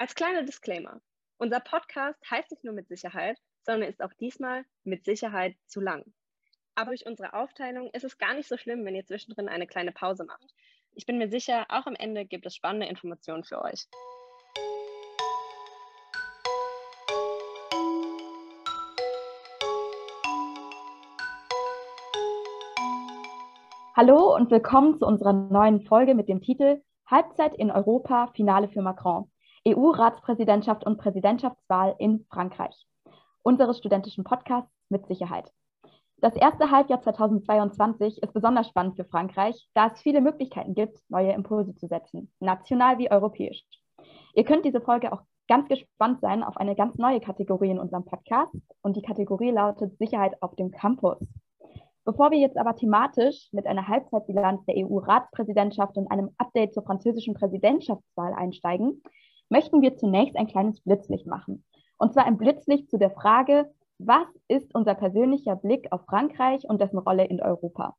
Als kleiner Disclaimer, unser Podcast heißt nicht nur mit Sicherheit, sondern ist auch diesmal mit Sicherheit zu lang. Aber durch unsere Aufteilung ist es gar nicht so schlimm, wenn ihr zwischendrin eine kleine Pause macht. Ich bin mir sicher, auch am Ende gibt es spannende Informationen für euch. Hallo und willkommen zu unserer neuen Folge mit dem Titel Halbzeit in Europa, Finale für Macron. EU-Ratspräsidentschaft und Präsidentschaftswahl in Frankreich. Unseres studentischen Podcasts mit Sicherheit. Das erste Halbjahr 2022 ist besonders spannend für Frankreich, da es viele Möglichkeiten gibt, neue Impulse zu setzen, national wie europäisch. Ihr könnt diese Folge auch ganz gespannt sein auf eine ganz neue Kategorie in unserem Podcast und die Kategorie lautet Sicherheit auf dem Campus. Bevor wir jetzt aber thematisch mit einer Halbzeitbilanz der EU-Ratspräsidentschaft und einem Update zur französischen Präsidentschaftswahl einsteigen, möchten wir zunächst ein kleines Blitzlicht machen. Und zwar ein Blitzlicht zu der Frage, was ist unser persönlicher Blick auf Frankreich und dessen Rolle in Europa?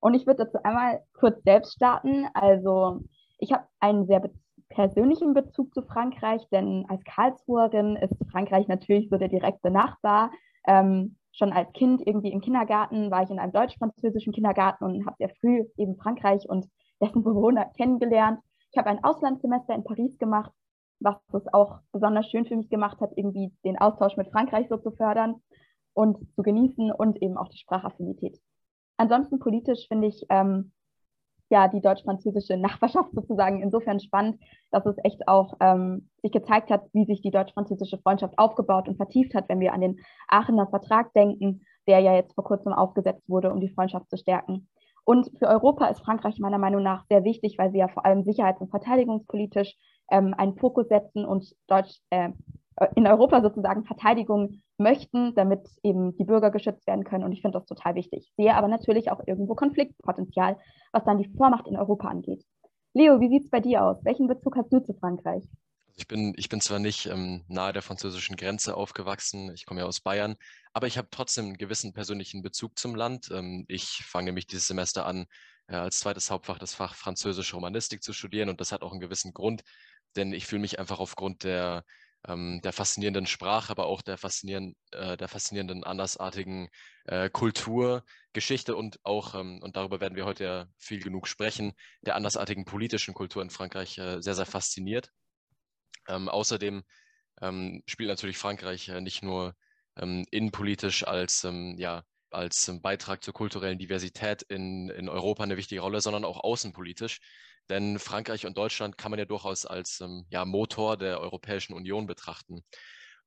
Und ich würde dazu einmal kurz selbst starten. Also ich habe einen sehr be persönlichen Bezug zu Frankreich, denn als Karlsruherin ist Frankreich natürlich so der direkte Nachbar. Ähm, schon als Kind irgendwie im Kindergarten war ich in einem deutsch-französischen Kindergarten und habe sehr früh eben Frankreich und dessen Bewohner kennengelernt. Ich habe ein Auslandssemester in Paris gemacht, was es auch besonders schön für mich gemacht hat, irgendwie den Austausch mit Frankreich so zu fördern und zu genießen und eben auch die Sprachaffinität. Ansonsten politisch finde ich ähm, ja die deutsch-französische Nachbarschaft sozusagen insofern spannend, dass es echt auch ähm, sich gezeigt hat, wie sich die deutsch-französische Freundschaft aufgebaut und vertieft hat, wenn wir an den Aachener Vertrag denken, der ja jetzt vor kurzem aufgesetzt wurde, um die Freundschaft zu stärken. Und für Europa ist Frankreich meiner Meinung nach sehr wichtig, weil sie ja vor allem sicherheits- und verteidigungspolitisch ähm, einen Fokus setzen und Deutsch, äh, in Europa sozusagen Verteidigung möchten, damit eben die Bürger geschützt werden können. Und ich finde das total wichtig. Sehe aber natürlich auch irgendwo Konfliktpotenzial, was dann die Vormacht in Europa angeht. Leo, wie sieht es bei dir aus? Welchen Bezug hast du zu Frankreich? Also ich bin, ich bin zwar nicht ähm, nahe der französischen Grenze aufgewachsen, ich komme ja aus Bayern, aber ich habe trotzdem einen gewissen persönlichen Bezug zum Land. Ähm, ich fange nämlich dieses Semester an, äh, als zweites Hauptfach das Fach Französische Romanistik zu studieren und das hat auch einen gewissen Grund, denn ich fühle mich einfach aufgrund der ähm, der faszinierenden Sprache, aber auch der faszinierenden, äh, der faszinierenden andersartigen äh, Kultur, Geschichte und auch, ähm, und darüber werden wir heute ja viel genug sprechen, der andersartigen politischen Kultur in Frankreich äh, sehr, sehr fasziniert. Ähm, außerdem ähm, spielt natürlich Frankreich äh, nicht nur ähm, innenpolitisch als, ähm, ja, als Beitrag zur kulturellen Diversität in, in Europa eine wichtige Rolle, sondern auch außenpolitisch. Denn Frankreich und Deutschland kann man ja durchaus als ähm, ja, Motor der Europäischen Union betrachten.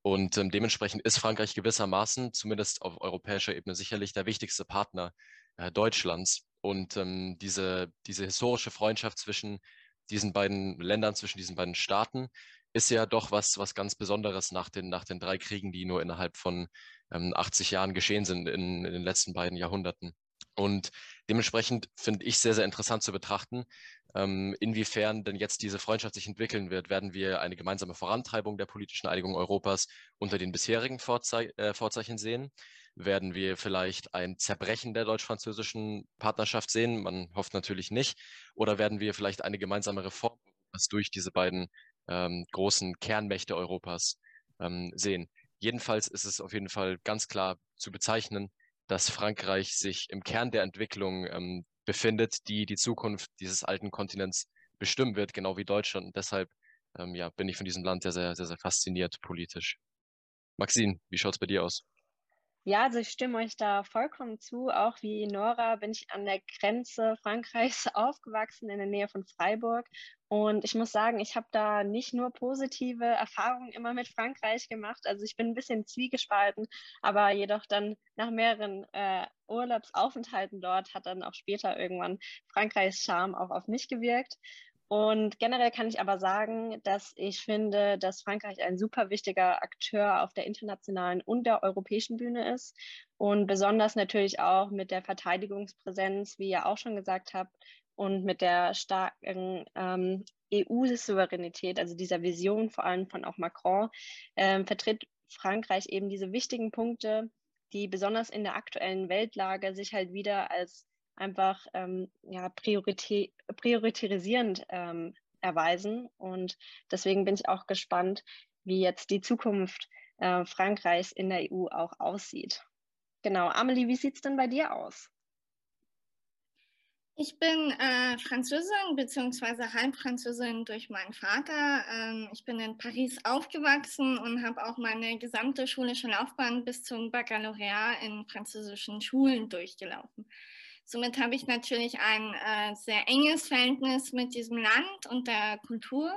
Und ähm, dementsprechend ist Frankreich gewissermaßen, zumindest auf europäischer Ebene, sicherlich der wichtigste Partner äh, Deutschlands. Und ähm, diese, diese historische Freundschaft zwischen diesen beiden Ländern, zwischen diesen beiden Staaten, ist ja doch was, was ganz Besonderes nach den, nach den drei Kriegen, die nur innerhalb von ähm, 80 Jahren geschehen sind in, in den letzten beiden Jahrhunderten. Und dementsprechend finde ich sehr, sehr interessant zu betrachten, ähm, inwiefern denn jetzt diese Freundschaft sich entwickeln wird. Werden wir eine gemeinsame Vorantreibung der politischen Einigung Europas unter den bisherigen Vorzei äh, Vorzeichen sehen? Werden wir vielleicht ein Zerbrechen der deutsch-französischen Partnerschaft sehen? Man hofft natürlich nicht. Oder werden wir vielleicht eine gemeinsame Reform durch diese beiden ähm, großen Kernmächte Europas ähm, sehen? Jedenfalls ist es auf jeden Fall ganz klar zu bezeichnen, dass Frankreich sich im Kern der Entwicklung ähm, befindet, die die Zukunft dieses alten Kontinents bestimmen wird, genau wie Deutschland. Und deshalb ähm, ja, bin ich von diesem Land sehr, sehr, sehr, sehr fasziniert politisch. Maxine, wie schaut es bei dir aus? Ja, also ich stimme euch da vollkommen zu. Auch wie Nora bin ich an der Grenze Frankreichs aufgewachsen, in der Nähe von Freiburg. Und ich muss sagen, ich habe da nicht nur positive Erfahrungen immer mit Frankreich gemacht. Also ich bin ein bisschen zwiegespalten, aber jedoch dann nach mehreren äh, Urlaubsaufenthalten dort hat dann auch später irgendwann Frankreichs Charme auch auf mich gewirkt. Und generell kann ich aber sagen, dass ich finde, dass Frankreich ein super wichtiger Akteur auf der internationalen und der europäischen Bühne ist. Und besonders natürlich auch mit der Verteidigungspräsenz, wie ihr auch schon gesagt habt, und mit der starken ähm, EU-Souveränität, also dieser Vision vor allem von auch Macron, ähm, vertritt Frankreich eben diese wichtigen Punkte, die besonders in der aktuellen Weltlage sich halt wieder als einfach ähm, ja, priorisierend ähm, erweisen. Und deswegen bin ich auch gespannt, wie jetzt die Zukunft äh, Frankreichs in der EU auch aussieht. Genau, Amelie, wie sieht es denn bei dir aus? Ich bin äh, Französin bzw. Halbfranzösin durch meinen Vater. Ähm, ich bin in Paris aufgewachsen und habe auch meine gesamte schulische Laufbahn bis zum Baccalaureat in französischen Schulen durchgelaufen. Somit habe ich natürlich ein äh, sehr enges Verhältnis mit diesem Land und der Kultur,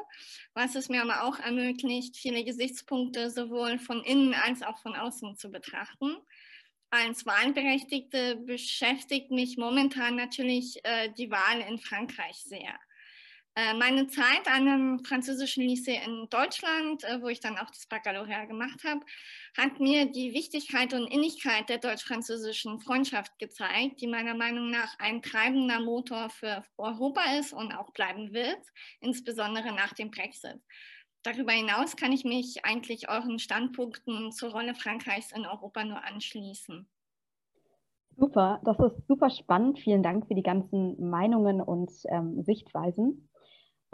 was es mir aber auch ermöglicht, viele Gesichtspunkte sowohl von innen als auch von außen zu betrachten als Wahlberechtigte beschäftigt mich momentan natürlich äh, die Wahl in Frankreich sehr. Äh, meine Zeit an einem französischen Lycée in Deutschland, äh, wo ich dann auch das Baccalaureat gemacht habe, hat mir die Wichtigkeit und Innigkeit der deutsch-französischen Freundschaft gezeigt, die meiner Meinung nach ein treibender Motor für Europa ist und auch bleiben wird, insbesondere nach dem Brexit. Darüber hinaus kann ich mich eigentlich euren Standpunkten zur Rolle Frankreichs in Europa nur anschließen. Super, das ist super spannend. Vielen Dank für die ganzen Meinungen und ähm, Sichtweisen.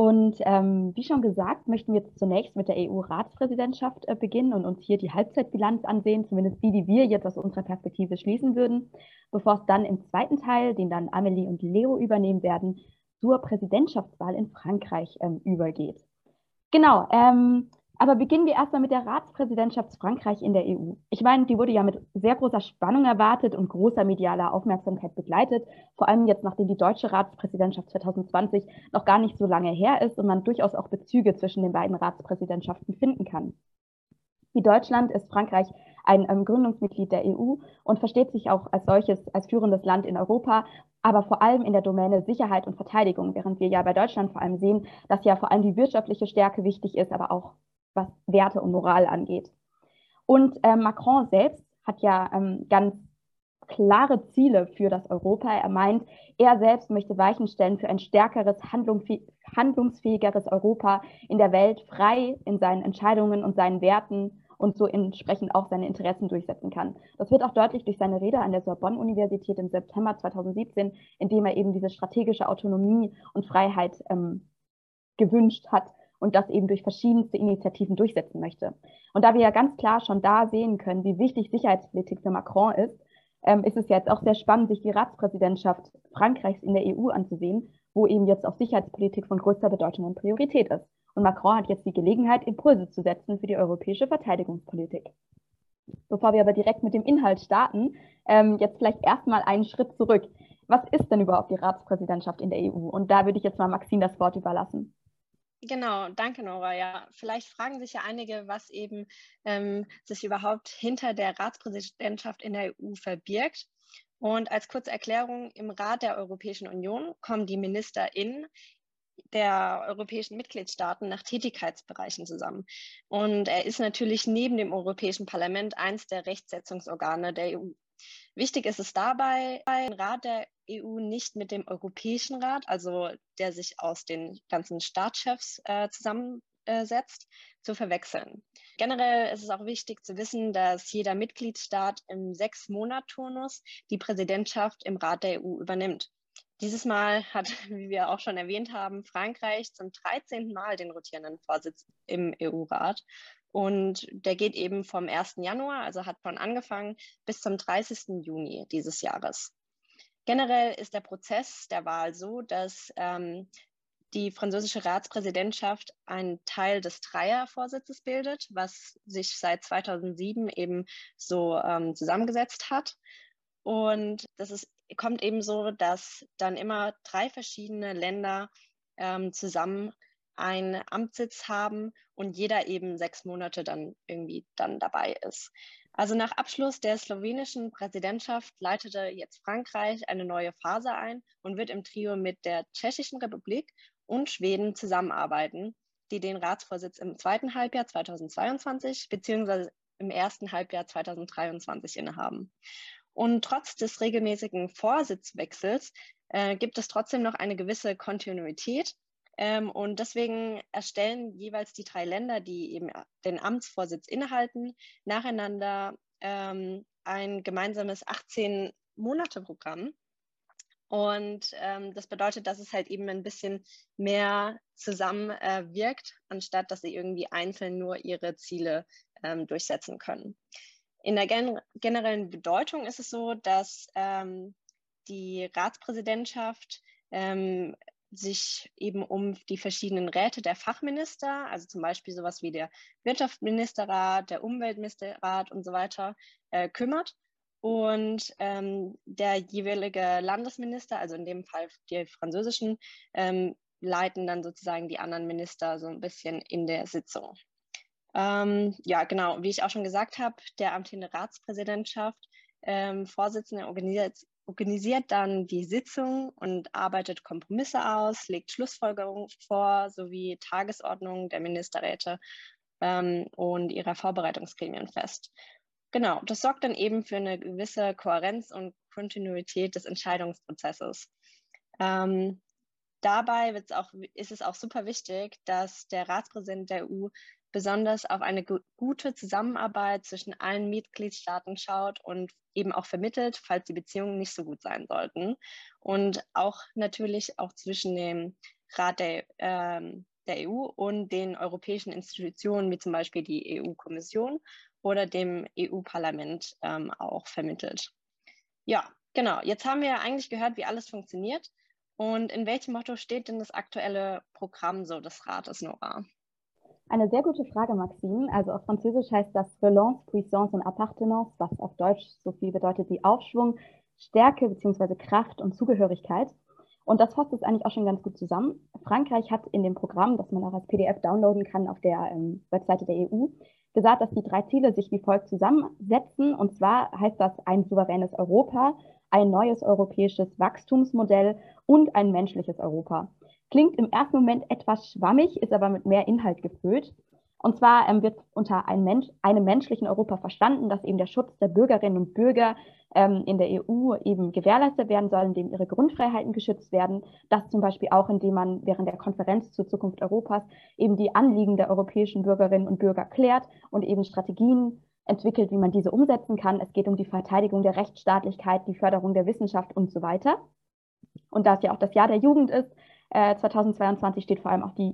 Und ähm, wie schon gesagt, möchten wir zunächst mit der EU-Ratspräsidentschaft äh, beginnen und uns hier die Halbzeitbilanz ansehen, zumindest die, die wir jetzt aus unserer Perspektive schließen würden, bevor es dann im zweiten Teil, den dann Amelie und Leo übernehmen werden, zur Präsidentschaftswahl in Frankreich ähm, übergeht. Genau, ähm, aber beginnen wir erstmal mit der Ratspräsidentschaft Frankreich in der EU. Ich meine, die wurde ja mit sehr großer Spannung erwartet und großer medialer Aufmerksamkeit begleitet, vor allem jetzt, nachdem die deutsche Ratspräsidentschaft 2020 noch gar nicht so lange her ist und man durchaus auch Bezüge zwischen den beiden Ratspräsidentschaften finden kann. Wie Deutschland ist Frankreich ein ähm, Gründungsmitglied der EU und versteht sich auch als solches als führendes Land in Europa aber vor allem in der Domäne Sicherheit und Verteidigung, während wir ja bei Deutschland vor allem sehen, dass ja vor allem die wirtschaftliche Stärke wichtig ist, aber auch was Werte und Moral angeht. Und äh, Macron selbst hat ja ähm, ganz klare Ziele für das Europa. Er meint, er selbst möchte Weichen stellen für ein stärkeres, handlungsfähigeres Europa in der Welt, frei in seinen Entscheidungen und seinen Werten und so entsprechend auch seine Interessen durchsetzen kann. Das wird auch deutlich durch seine Rede an der Sorbonne-Universität im September 2017, in dem er eben diese strategische Autonomie und Freiheit ähm, gewünscht hat und das eben durch verschiedenste Initiativen durchsetzen möchte. Und da wir ja ganz klar schon da sehen können, wie wichtig Sicherheitspolitik für Macron ist, ähm, ist es jetzt auch sehr spannend, sich die Ratspräsidentschaft Frankreichs in der EU anzusehen, wo eben jetzt auch Sicherheitspolitik von größter Bedeutung und Priorität ist. Und Macron hat jetzt die Gelegenheit, Impulse zu setzen für die europäische Verteidigungspolitik. Bevor wir aber direkt mit dem Inhalt starten, ähm, jetzt vielleicht erstmal einen Schritt zurück. Was ist denn überhaupt die Ratspräsidentschaft in der EU? Und da würde ich jetzt mal Maxine das Wort überlassen. Genau, danke Nora. Ja, vielleicht fragen sich ja einige, was eben ähm, sich überhaupt hinter der Ratspräsidentschaft in der EU verbirgt. Und als kurze Erklärung, im Rat der Europäischen Union kommen die MinisterInnen der europäischen Mitgliedstaaten nach Tätigkeitsbereichen zusammen. Und er ist natürlich neben dem Europäischen Parlament eins der Rechtsetzungsorgane der EU. Wichtig ist es dabei, den Rat der EU nicht mit dem Europäischen Rat, also der sich aus den ganzen Staatschefs äh, zusammensetzt, zu verwechseln. Generell ist es auch wichtig zu wissen, dass jeder Mitgliedstaat im Sechs-Monat-Turnus die Präsidentschaft im Rat der EU übernimmt. Dieses Mal hat, wie wir auch schon erwähnt haben, Frankreich zum 13. Mal den rotierenden Vorsitz im EU-Rat. Und der geht eben vom 1. Januar, also hat schon angefangen, bis zum 30. Juni dieses Jahres. Generell ist der Prozess der Wahl so, dass ähm, die französische Ratspräsidentschaft einen Teil des Dreiervorsitzes bildet, was sich seit 2007 eben so ähm, zusammengesetzt hat. Und das ist kommt eben so, dass dann immer drei verschiedene Länder ähm, zusammen einen Amtssitz haben und jeder eben sechs Monate dann irgendwie dann dabei ist. Also nach Abschluss der slowenischen Präsidentschaft leitete jetzt Frankreich eine neue Phase ein und wird im Trio mit der Tschechischen Republik und Schweden zusammenarbeiten, die den Ratsvorsitz im zweiten Halbjahr 2022 bzw. im ersten Halbjahr 2023 innehaben. Und trotz des regelmäßigen Vorsitzwechsels äh, gibt es trotzdem noch eine gewisse Kontinuität. Ähm, und deswegen erstellen jeweils die drei Länder, die eben den Amtsvorsitz innehalten, nacheinander ähm, ein gemeinsames 18-Monate-Programm. Und ähm, das bedeutet, dass es halt eben ein bisschen mehr zusammen äh, anstatt dass sie irgendwie einzeln nur ihre Ziele ähm, durchsetzen können. In der gen generellen Bedeutung ist es so, dass ähm, die Ratspräsidentschaft ähm, sich eben um die verschiedenen Räte der Fachminister, also zum Beispiel sowas wie der Wirtschaftsministerrat, der Umweltministerrat und so weiter, äh, kümmert und ähm, der jeweilige Landesminister, also in dem Fall die französischen, ähm, leiten dann sozusagen die anderen Minister so ein bisschen in der Sitzung. Ähm, ja, genau, wie ich auch schon gesagt habe, der amtierende Ratspräsidentschaft, ähm, Vorsitzende organisiert, organisiert dann die Sitzung und arbeitet Kompromisse aus, legt Schlussfolgerungen vor sowie Tagesordnungen der Ministerräte ähm, und ihrer Vorbereitungsgremien fest. Genau, das sorgt dann eben für eine gewisse Kohärenz und Kontinuität des Entscheidungsprozesses. Ähm, dabei auch, ist es auch super wichtig, dass der Ratspräsident der EU besonders auf eine gute Zusammenarbeit zwischen allen Mitgliedstaaten schaut und eben auch vermittelt, falls die Beziehungen nicht so gut sein sollten. Und auch natürlich auch zwischen dem Rat der, ähm, der EU und den europäischen Institutionen, wie zum Beispiel die EU-Kommission oder dem EU-Parlament ähm, auch vermittelt. Ja, genau. Jetzt haben wir eigentlich gehört, wie alles funktioniert. Und in welchem Motto steht denn das aktuelle Programm so des Rates, Nora? Eine sehr gute Frage, Maxine. Also auf Französisch heißt das Relance, Puissance und Appartenance, was auf Deutsch so viel bedeutet wie Aufschwung, Stärke bzw. Kraft und Zugehörigkeit. Und das fasst es eigentlich auch schon ganz gut zusammen. Frankreich hat in dem Programm, das man auch als PDF downloaden kann auf der ähm, Webseite der EU, gesagt, dass die drei Ziele sich wie folgt zusammensetzen. Und zwar heißt das ein souveränes Europa, ein neues europäisches Wachstumsmodell und ein menschliches Europa. Klingt im ersten Moment etwas schwammig, ist aber mit mehr Inhalt gefüllt. Und zwar ähm, wird unter ein Mensch, einem menschlichen Europa verstanden, dass eben der Schutz der Bürgerinnen und Bürger ähm, in der EU eben gewährleistet werden soll, indem ihre Grundfreiheiten geschützt werden. Das zum Beispiel auch, indem man während der Konferenz zur Zukunft Europas eben die Anliegen der europäischen Bürgerinnen und Bürger klärt und eben Strategien entwickelt, wie man diese umsetzen kann. Es geht um die Verteidigung der Rechtsstaatlichkeit, die Förderung der Wissenschaft und so weiter. Und da es ja auch das Jahr der Jugend ist, äh, 2022 steht vor allem auch die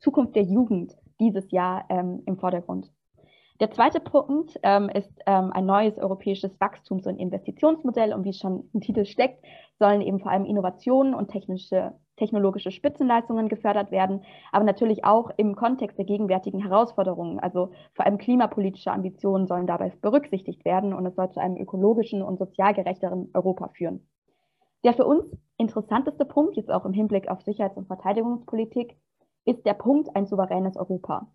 Zukunft der Jugend dieses Jahr ähm, im Vordergrund. Der zweite Punkt ähm, ist ähm, ein neues europäisches Wachstums- und Investitionsmodell. Und wie schon im Titel steckt, sollen eben vor allem Innovationen und technische, technologische Spitzenleistungen gefördert werden, aber natürlich auch im Kontext der gegenwärtigen Herausforderungen. Also vor allem klimapolitische Ambitionen sollen dabei berücksichtigt werden und es soll zu einem ökologischen und sozial gerechteren Europa führen. Der für uns interessanteste Punkt, jetzt auch im Hinblick auf Sicherheits- und Verteidigungspolitik, ist der Punkt ein souveränes Europa.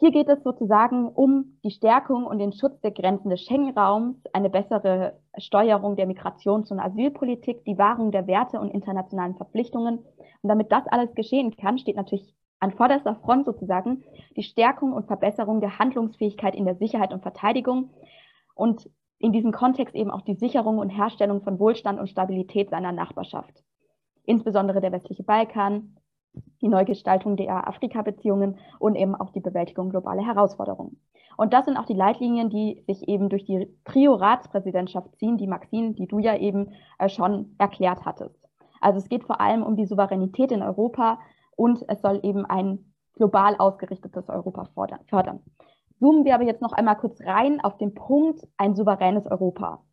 Hier geht es sozusagen um die Stärkung und den Schutz der Grenzen des Schengen-Raums, eine bessere Steuerung der Migrations- und Asylpolitik, die Wahrung der Werte und internationalen Verpflichtungen. Und damit das alles geschehen kann, steht natürlich an vorderster Front sozusagen die Stärkung und Verbesserung der Handlungsfähigkeit in der Sicherheit und Verteidigung und in diesem Kontext eben auch die Sicherung und Herstellung von Wohlstand und Stabilität seiner Nachbarschaft. Insbesondere der westliche Balkan, die Neugestaltung der Afrika-Beziehungen und eben auch die Bewältigung globaler Herausforderungen. Und das sind auch die Leitlinien, die sich eben durch die Trio-Ratspräsidentschaft ziehen, die Maxine, die du ja eben äh, schon erklärt hattest. Also es geht vor allem um die Souveränität in Europa und es soll eben ein global ausgerichtetes Europa fördern. Zoomen wir aber jetzt noch einmal kurz rein auf den Punkt ein souveränes Europa,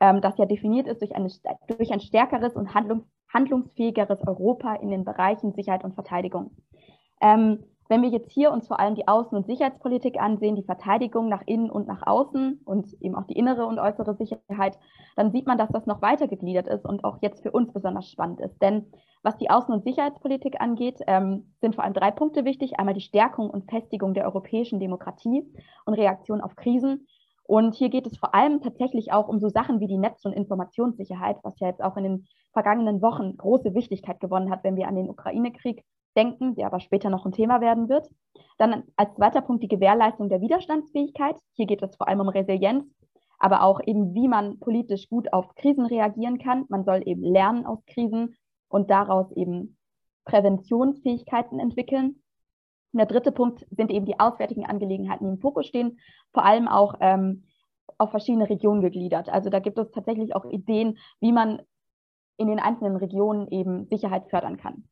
ähm, das ja definiert ist durch, eine, durch ein stärkeres und handlungs handlungsfähigeres Europa in den Bereichen Sicherheit und Verteidigung. Ähm, wenn wir jetzt hier uns vor allem die Außen- und Sicherheitspolitik ansehen, die Verteidigung nach innen und nach außen und eben auch die innere und äußere Sicherheit, dann sieht man, dass das noch weiter gegliedert ist und auch jetzt für uns besonders spannend ist. Denn was die Außen- und Sicherheitspolitik angeht, ähm, sind vor allem drei Punkte wichtig. Einmal die Stärkung und Festigung der europäischen Demokratie und Reaktion auf Krisen und hier geht es vor allem tatsächlich auch um so Sachen wie die Netz- und Informationssicherheit, was ja jetzt auch in den vergangenen Wochen große Wichtigkeit gewonnen hat, wenn wir an den Ukraine-Krieg denken, der aber später noch ein Thema werden wird. Dann als zweiter Punkt die Gewährleistung der Widerstandsfähigkeit. Hier geht es vor allem um Resilienz, aber auch eben, wie man politisch gut auf Krisen reagieren kann. Man soll eben lernen aus Krisen und daraus eben Präventionsfähigkeiten entwickeln. Und der dritte Punkt sind eben die auswärtigen Angelegenheiten, die im Fokus stehen, vor allem auch ähm, auf verschiedene Regionen gegliedert. Also da gibt es tatsächlich auch Ideen, wie man in den einzelnen Regionen eben Sicherheit fördern kann.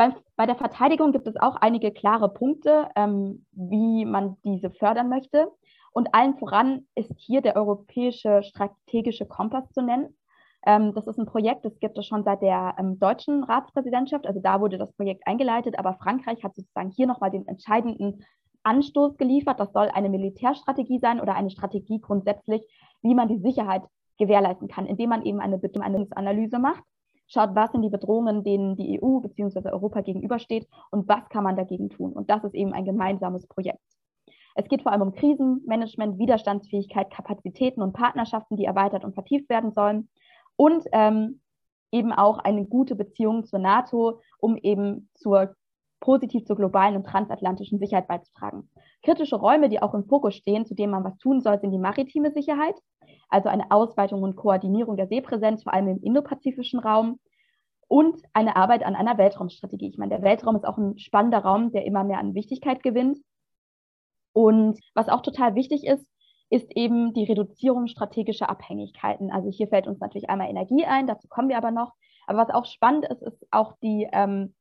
Bei, bei der Verteidigung gibt es auch einige klare Punkte, ähm, wie man diese fördern möchte. Und allen voran ist hier der europäische strategische Kompass zu nennen. Ähm, das ist ein Projekt, das gibt es schon seit der ähm, deutschen Ratspräsidentschaft. Also da wurde das Projekt eingeleitet, aber Frankreich hat sozusagen hier nochmal den entscheidenden Anstoß geliefert. Das soll eine Militärstrategie sein oder eine Strategie grundsätzlich, wie man die Sicherheit gewährleisten kann, indem man eben eine Bedrohungsanalyse macht schaut, was sind die Bedrohungen, denen die EU bzw. Europa gegenübersteht und was kann man dagegen tun. Und das ist eben ein gemeinsames Projekt. Es geht vor allem um Krisenmanagement, Widerstandsfähigkeit, Kapazitäten und Partnerschaften, die erweitert und vertieft werden sollen. Und ähm, eben auch eine gute Beziehung zur NATO, um eben zur positiv zur globalen und transatlantischen Sicherheit beizutragen. Kritische Räume, die auch im Fokus stehen, zu denen man was tun soll, sind die maritime Sicherheit, also eine Ausweitung und Koordinierung der Seepräsenz, vor allem im indopazifischen Raum und eine Arbeit an einer Weltraumstrategie. Ich meine, der Weltraum ist auch ein spannender Raum, der immer mehr an Wichtigkeit gewinnt. Und was auch total wichtig ist, ist eben die Reduzierung strategischer Abhängigkeiten. Also hier fällt uns natürlich einmal Energie ein, dazu kommen wir aber noch. Aber was auch spannend ist, ist auch die, ähm,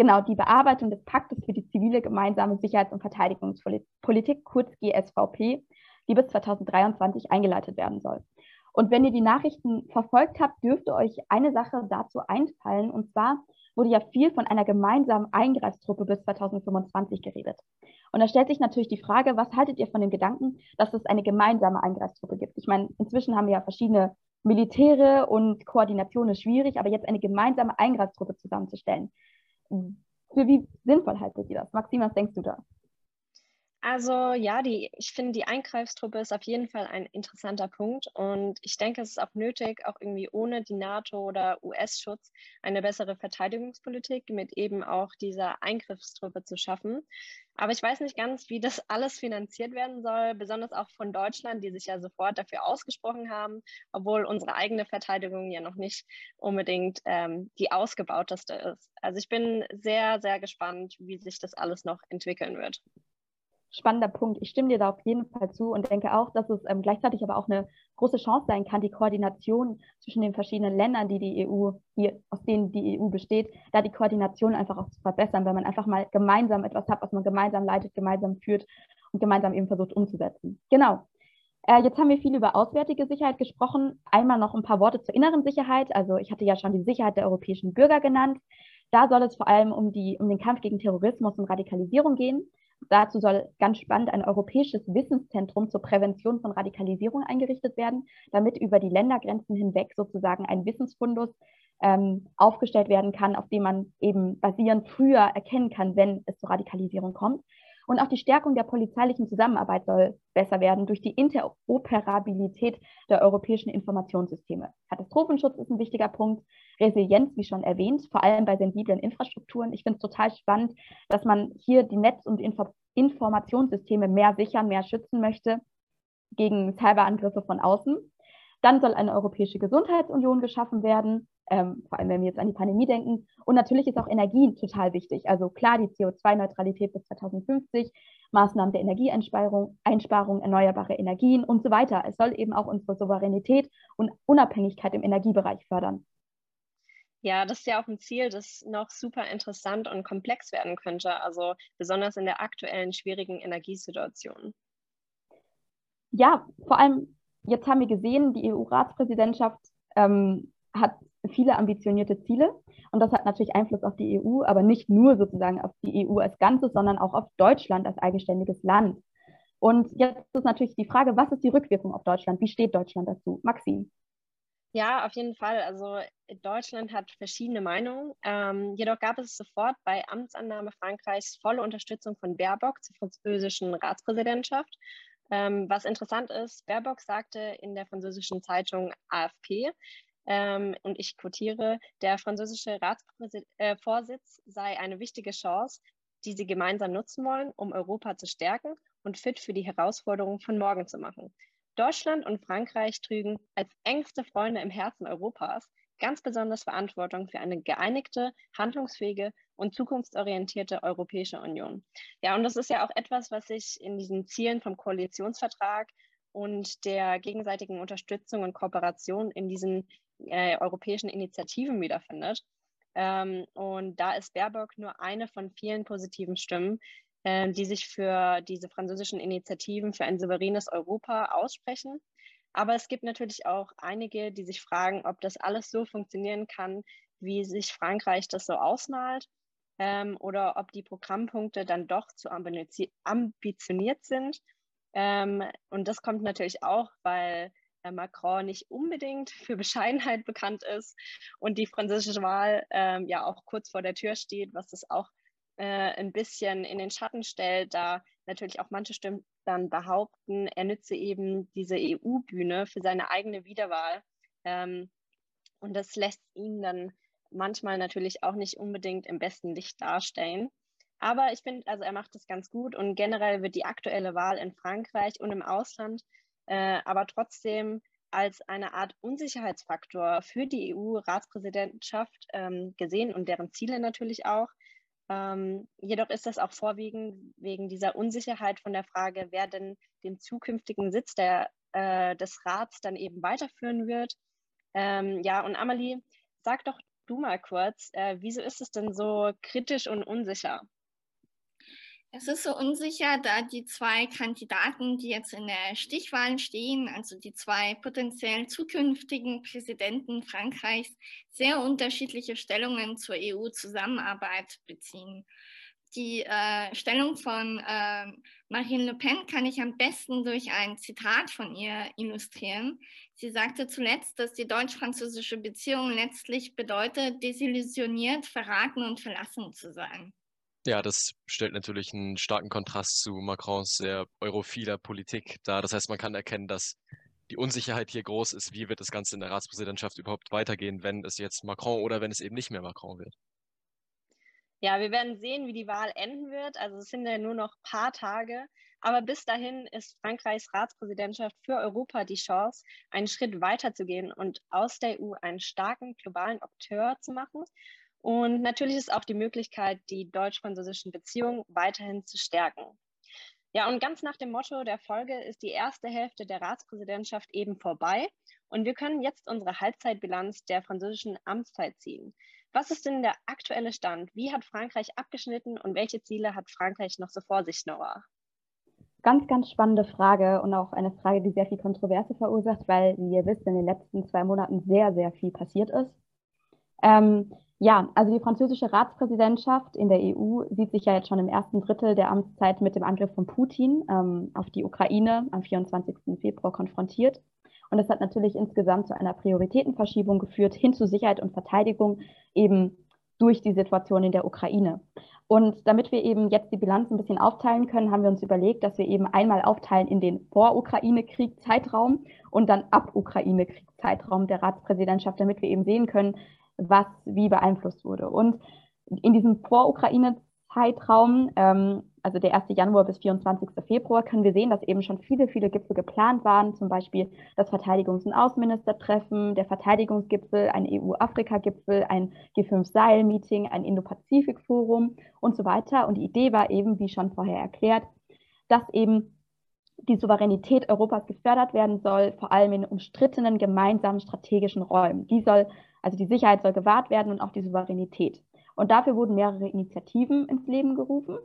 genau, die Bearbeitung des Paktes für die zivile gemeinsame Sicherheits- und Verteidigungspolitik, kurz GSVP, die bis 2023 eingeleitet werden soll. Und wenn ihr die Nachrichten verfolgt habt, dürfte euch eine Sache dazu einfallen. Und zwar wurde ja viel von einer gemeinsamen Eingreiftruppe bis 2025 geredet. Und da stellt sich natürlich die Frage, was haltet ihr von dem Gedanken, dass es eine gemeinsame Eingreiftruppe gibt? Ich meine, inzwischen haben wir ja verschiedene Militäre und Koordination ist schwierig, aber jetzt eine gemeinsame Eingreiftruppe zusammenzustellen. Für wie sinnvoll haltet ihr das? Maxim, was denkst du da? Also ja, die, ich finde, die Eingreifstruppe ist auf jeden Fall ein interessanter Punkt und ich denke, es ist auch nötig, auch irgendwie ohne die NATO oder US-Schutz eine bessere Verteidigungspolitik mit eben auch dieser Eingriffstruppe zu schaffen. Aber ich weiß nicht ganz, wie das alles finanziert werden soll, besonders auch von Deutschland, die sich ja sofort dafür ausgesprochen haben, obwohl unsere eigene Verteidigung ja noch nicht unbedingt ähm, die ausgebauteste ist. Also ich bin sehr, sehr gespannt, wie sich das alles noch entwickeln wird spannender Punkt. Ich stimme dir da auf jeden Fall zu und denke auch, dass es ähm, gleichzeitig aber auch eine große Chance sein kann, die Koordination zwischen den verschiedenen Ländern, die die EU, die, aus denen die EU besteht, da die Koordination einfach auch zu verbessern, wenn man einfach mal gemeinsam etwas hat, was man gemeinsam leitet, gemeinsam führt und gemeinsam eben versucht umzusetzen. Genau. Äh, jetzt haben wir viel über auswärtige Sicherheit gesprochen. Einmal noch ein paar Worte zur inneren Sicherheit. Also ich hatte ja schon die Sicherheit der europäischen Bürger genannt. Da soll es vor allem um, die, um den Kampf gegen Terrorismus und Radikalisierung gehen. Dazu soll ganz spannend ein europäisches Wissenszentrum zur Prävention von Radikalisierung eingerichtet werden, damit über die Ländergrenzen hinweg sozusagen ein Wissensfundus ähm, aufgestellt werden kann, auf dem man eben basierend früher erkennen kann, wenn es zur Radikalisierung kommt. Und auch die Stärkung der polizeilichen Zusammenarbeit soll besser werden durch die Interoperabilität der europäischen Informationssysteme. Katastrophenschutz ist ein wichtiger Punkt. Resilienz, wie schon erwähnt, vor allem bei sensiblen Infrastrukturen. Ich finde es total spannend, dass man hier die Netz- und Info Informationssysteme mehr sichern, mehr schützen möchte gegen Cyberangriffe von außen. Dann soll eine europäische Gesundheitsunion geschaffen werden, ähm, vor allem wenn wir jetzt an die Pandemie denken. Und natürlich ist auch Energie total wichtig. Also klar, die CO2-Neutralität bis 2050, Maßnahmen der Energieeinsparung, Einsparung, erneuerbare Energien und so weiter. Es soll eben auch unsere Souveränität und Unabhängigkeit im Energiebereich fördern. Ja, das ist ja auch ein Ziel, das noch super interessant und komplex werden könnte, also besonders in der aktuellen schwierigen Energiesituation. Ja, vor allem jetzt haben wir gesehen, die EU-Ratspräsidentschaft ähm, hat viele ambitionierte Ziele und das hat natürlich Einfluss auf die EU, aber nicht nur sozusagen auf die EU als Ganzes, sondern auch auf Deutschland als eigenständiges Land. Und jetzt ist natürlich die Frage, was ist die Rückwirkung auf Deutschland? Wie steht Deutschland dazu? Maxim. Ja, auf jeden Fall. Also Deutschland hat verschiedene Meinungen. Ähm, jedoch gab es sofort bei Amtsannahme Frankreichs volle Unterstützung von Baerbock zur französischen Ratspräsidentschaft. Ähm, was interessant ist, Baerbock sagte in der französischen Zeitung AFP, ähm, und ich quotiere, der französische Ratsvorsitz äh, sei eine wichtige Chance, die sie gemeinsam nutzen wollen, um Europa zu stärken und fit für die Herausforderungen von morgen zu machen. Deutschland und Frankreich trügen als engste Freunde im Herzen Europas ganz besonders Verantwortung für eine geeinigte, handlungsfähige und zukunftsorientierte Europäische Union. Ja, und das ist ja auch etwas, was sich in diesen Zielen vom Koalitionsvertrag und der gegenseitigen Unterstützung und Kooperation in diesen äh, europäischen Initiativen wiederfindet. Ähm, und da ist Baerbock nur eine von vielen positiven Stimmen, äh, die sich für diese französischen Initiativen für ein souveränes Europa aussprechen. Aber es gibt natürlich auch einige, die sich fragen, ob das alles so funktionieren kann, wie sich Frankreich das so ausmalt ähm, oder ob die Programmpunkte dann doch zu ambitioniert sind. Ähm, und das kommt natürlich auch, weil Macron nicht unbedingt für Bescheidenheit bekannt ist und die französische Wahl ähm, ja auch kurz vor der Tür steht, was das auch äh, ein bisschen in den Schatten stellt, da natürlich auch manche Stimmen dann behaupten, er nütze eben diese EU-Bühne für seine eigene Wiederwahl. Ähm, und das lässt ihn dann manchmal natürlich auch nicht unbedingt im besten Licht darstellen. Aber ich finde, also er macht das ganz gut und generell wird die aktuelle Wahl in Frankreich und im Ausland äh, aber trotzdem als eine Art Unsicherheitsfaktor für die EU-Ratspräsidentschaft ähm, gesehen und deren Ziele natürlich auch. Ähm, jedoch ist das auch vorwiegend wegen dieser Unsicherheit von der Frage, wer denn den zukünftigen Sitz der, äh, des Rats dann eben weiterführen wird. Ähm, ja, und Amelie, sag doch du mal kurz, äh, wieso ist es denn so kritisch und unsicher? Es ist so unsicher, da die zwei Kandidaten, die jetzt in der Stichwahl stehen, also die zwei potenziell zukünftigen Präsidenten Frankreichs, sehr unterschiedliche Stellungen zur EU-Zusammenarbeit beziehen. Die äh, Stellung von äh, Marine Le Pen kann ich am besten durch ein Zitat von ihr illustrieren. Sie sagte zuletzt, dass die deutsch-französische Beziehung letztlich bedeutet, desillusioniert, verraten und verlassen zu sein. Ja, das stellt natürlich einen starken Kontrast zu Macrons sehr europhiler Politik dar. Das heißt, man kann erkennen, dass die Unsicherheit hier groß ist, wie wird das Ganze in der Ratspräsidentschaft überhaupt weitergehen, wenn es jetzt Macron oder wenn es eben nicht mehr Macron wird. Ja, wir werden sehen, wie die Wahl enden wird. Also es sind ja nur noch ein paar Tage. Aber bis dahin ist Frankreichs Ratspräsidentschaft für Europa die Chance, einen Schritt weiter zu gehen und aus der EU einen starken globalen Akteur zu machen und natürlich ist auch die Möglichkeit, die deutsch-französischen Beziehungen weiterhin zu stärken. Ja, und ganz nach dem Motto der Folge ist die erste Hälfte der Ratspräsidentschaft eben vorbei und wir können jetzt unsere Halbzeitbilanz der französischen Amtszeit ziehen. Was ist denn der aktuelle Stand? Wie hat Frankreich abgeschnitten und welche Ziele hat Frankreich noch so vor sich, Nora? Ganz, ganz spannende Frage und auch eine Frage, die sehr viel Kontroverse verursacht, weil, wie ihr wisst, in den letzten zwei Monaten sehr, sehr viel passiert ist. Ähm, ja, also die französische Ratspräsidentschaft in der EU sieht sich ja jetzt schon im ersten Drittel der Amtszeit mit dem Angriff von Putin ähm, auf die Ukraine am 24. Februar konfrontiert. Und das hat natürlich insgesamt zu einer Prioritätenverschiebung geführt hin zu Sicherheit und Verteidigung eben durch die Situation in der Ukraine. Und damit wir eben jetzt die Bilanz ein bisschen aufteilen können, haben wir uns überlegt, dass wir eben einmal aufteilen in den Vor-Ukraine-Krieg-Zeitraum und dann Ab-Ukraine-Krieg-Zeitraum der Ratspräsidentschaft, damit wir eben sehen können, was wie beeinflusst wurde. Und in diesem Vor-Ukraine-Zeitraum, ähm, also der 1. Januar bis 24. Februar, können wir sehen, dass eben schon viele, viele Gipfel geplant waren, zum Beispiel das Verteidigungs- und Außenministertreffen, der Verteidigungsgipfel, ein EU-Afrika-Gipfel, ein G5-Sahel-Meeting, ein Indo-Pazifik-Forum und so weiter. Und die Idee war eben, wie schon vorher erklärt, dass eben die Souveränität Europas gefördert werden soll, vor allem in umstrittenen gemeinsamen strategischen Räumen. Die soll also die Sicherheit soll gewahrt werden und auch die Souveränität. Und dafür wurden mehrere Initiativen ins Leben gerufen.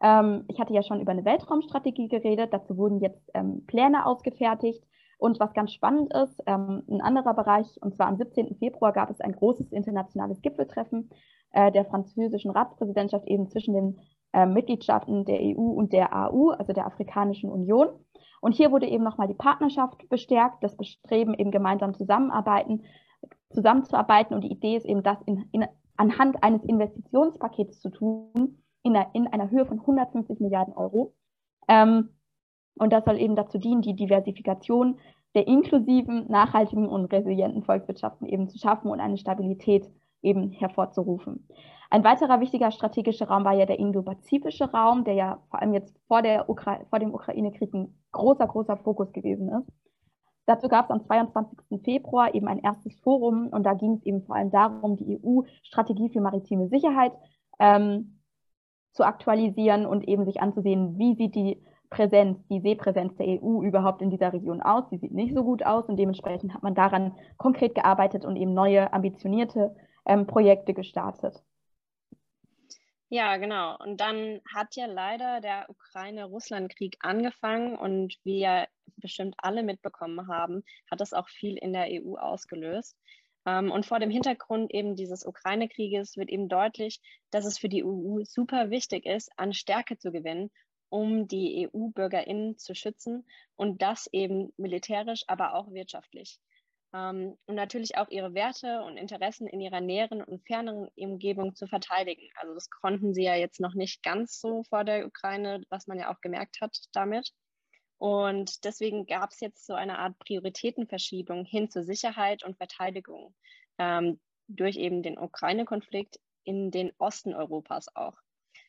Ähm, ich hatte ja schon über eine Weltraumstrategie geredet. Dazu wurden jetzt ähm, Pläne ausgefertigt. Und was ganz spannend ist, ähm, ein anderer Bereich, und zwar am 17. Februar gab es ein großes internationales Gipfeltreffen äh, der französischen Ratspräsidentschaft eben zwischen den äh, Mitgliedschaften der EU und der AU, also der Afrikanischen Union. Und hier wurde eben nochmal die Partnerschaft bestärkt, das Bestreben eben gemeinsam zusammenarbeiten zusammenzuarbeiten. Und die Idee ist eben, das in, in, anhand eines Investitionspakets zu tun, in einer, in einer Höhe von 150 Milliarden Euro. Ähm, und das soll eben dazu dienen, die Diversifikation der inklusiven, nachhaltigen und resilienten Volkswirtschaften eben zu schaffen und eine Stabilität eben hervorzurufen. Ein weiterer wichtiger strategischer Raum war ja der indopazifische Raum, der ja vor allem jetzt vor, der Ukra vor dem Ukraine-Krieg ein großer, großer Fokus gewesen ist. Dazu gab es am 22. Februar eben ein erstes Forum und da ging es eben vor allem darum, die EU-Strategie für maritime Sicherheit ähm, zu aktualisieren und eben sich anzusehen, wie sieht die Präsenz, die Seepräsenz der EU überhaupt in dieser Region aus? Die sieht nicht so gut aus und dementsprechend hat man daran konkret gearbeitet und eben neue ambitionierte ähm, Projekte gestartet. Ja, genau. Und dann hat ja leider der Ukraine-Russland-Krieg angefangen und wie ja bestimmt alle mitbekommen haben, hat das auch viel in der EU ausgelöst. Ähm, und vor dem Hintergrund eben dieses Ukraine-Krieges wird eben deutlich, dass es für die EU super wichtig ist, an Stärke zu gewinnen, um die EU-BürgerInnen zu schützen und das eben militärisch, aber auch wirtschaftlich. Ähm, und natürlich auch ihre Werte und Interessen in ihrer näheren und ferneren Umgebung zu verteidigen. Also das konnten sie ja jetzt noch nicht ganz so vor der Ukraine, was man ja auch gemerkt hat damit. Und deswegen gab es jetzt so eine Art Prioritätenverschiebung hin zur Sicherheit und Verteidigung ähm, durch eben den Ukraine-Konflikt in den Osten Europas auch.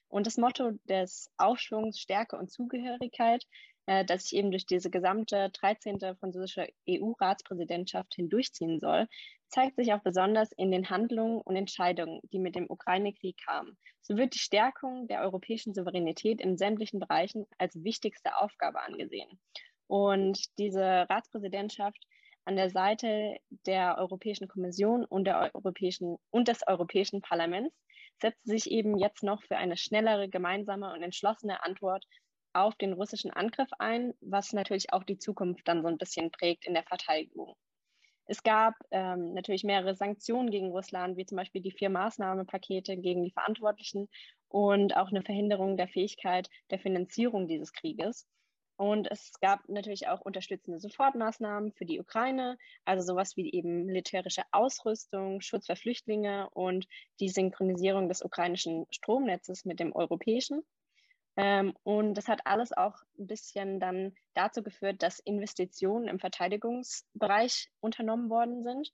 Und das Motto des Aufschwungs, Stärke und Zugehörigkeit äh, das sich eben durch diese gesamte 13. französische EU-Ratspräsidentschaft hindurchziehen soll, zeigt sich auch besonders in den Handlungen und Entscheidungen, die mit dem Ukraine-Krieg kamen. So wird die Stärkung der europäischen Souveränität in sämtlichen Bereichen als wichtigste Aufgabe angesehen. Und diese Ratspräsidentschaft an der Seite der Europäischen Kommission und, der Europäischen, und des Europäischen Parlaments setzt sich eben jetzt noch für eine schnellere, gemeinsame und entschlossene Antwort auf den russischen Angriff ein, was natürlich auch die Zukunft dann so ein bisschen prägt in der Verteidigung. Es gab ähm, natürlich mehrere Sanktionen gegen Russland, wie zum Beispiel die vier Maßnahmenpakete gegen die Verantwortlichen und auch eine Verhinderung der Fähigkeit der Finanzierung dieses Krieges. Und es gab natürlich auch unterstützende Sofortmaßnahmen für die Ukraine, also sowas wie eben militärische Ausrüstung, Schutz für Flüchtlinge und die Synchronisierung des ukrainischen Stromnetzes mit dem europäischen. Ähm, und das hat alles auch ein bisschen dann dazu geführt, dass Investitionen im Verteidigungsbereich unternommen worden sind,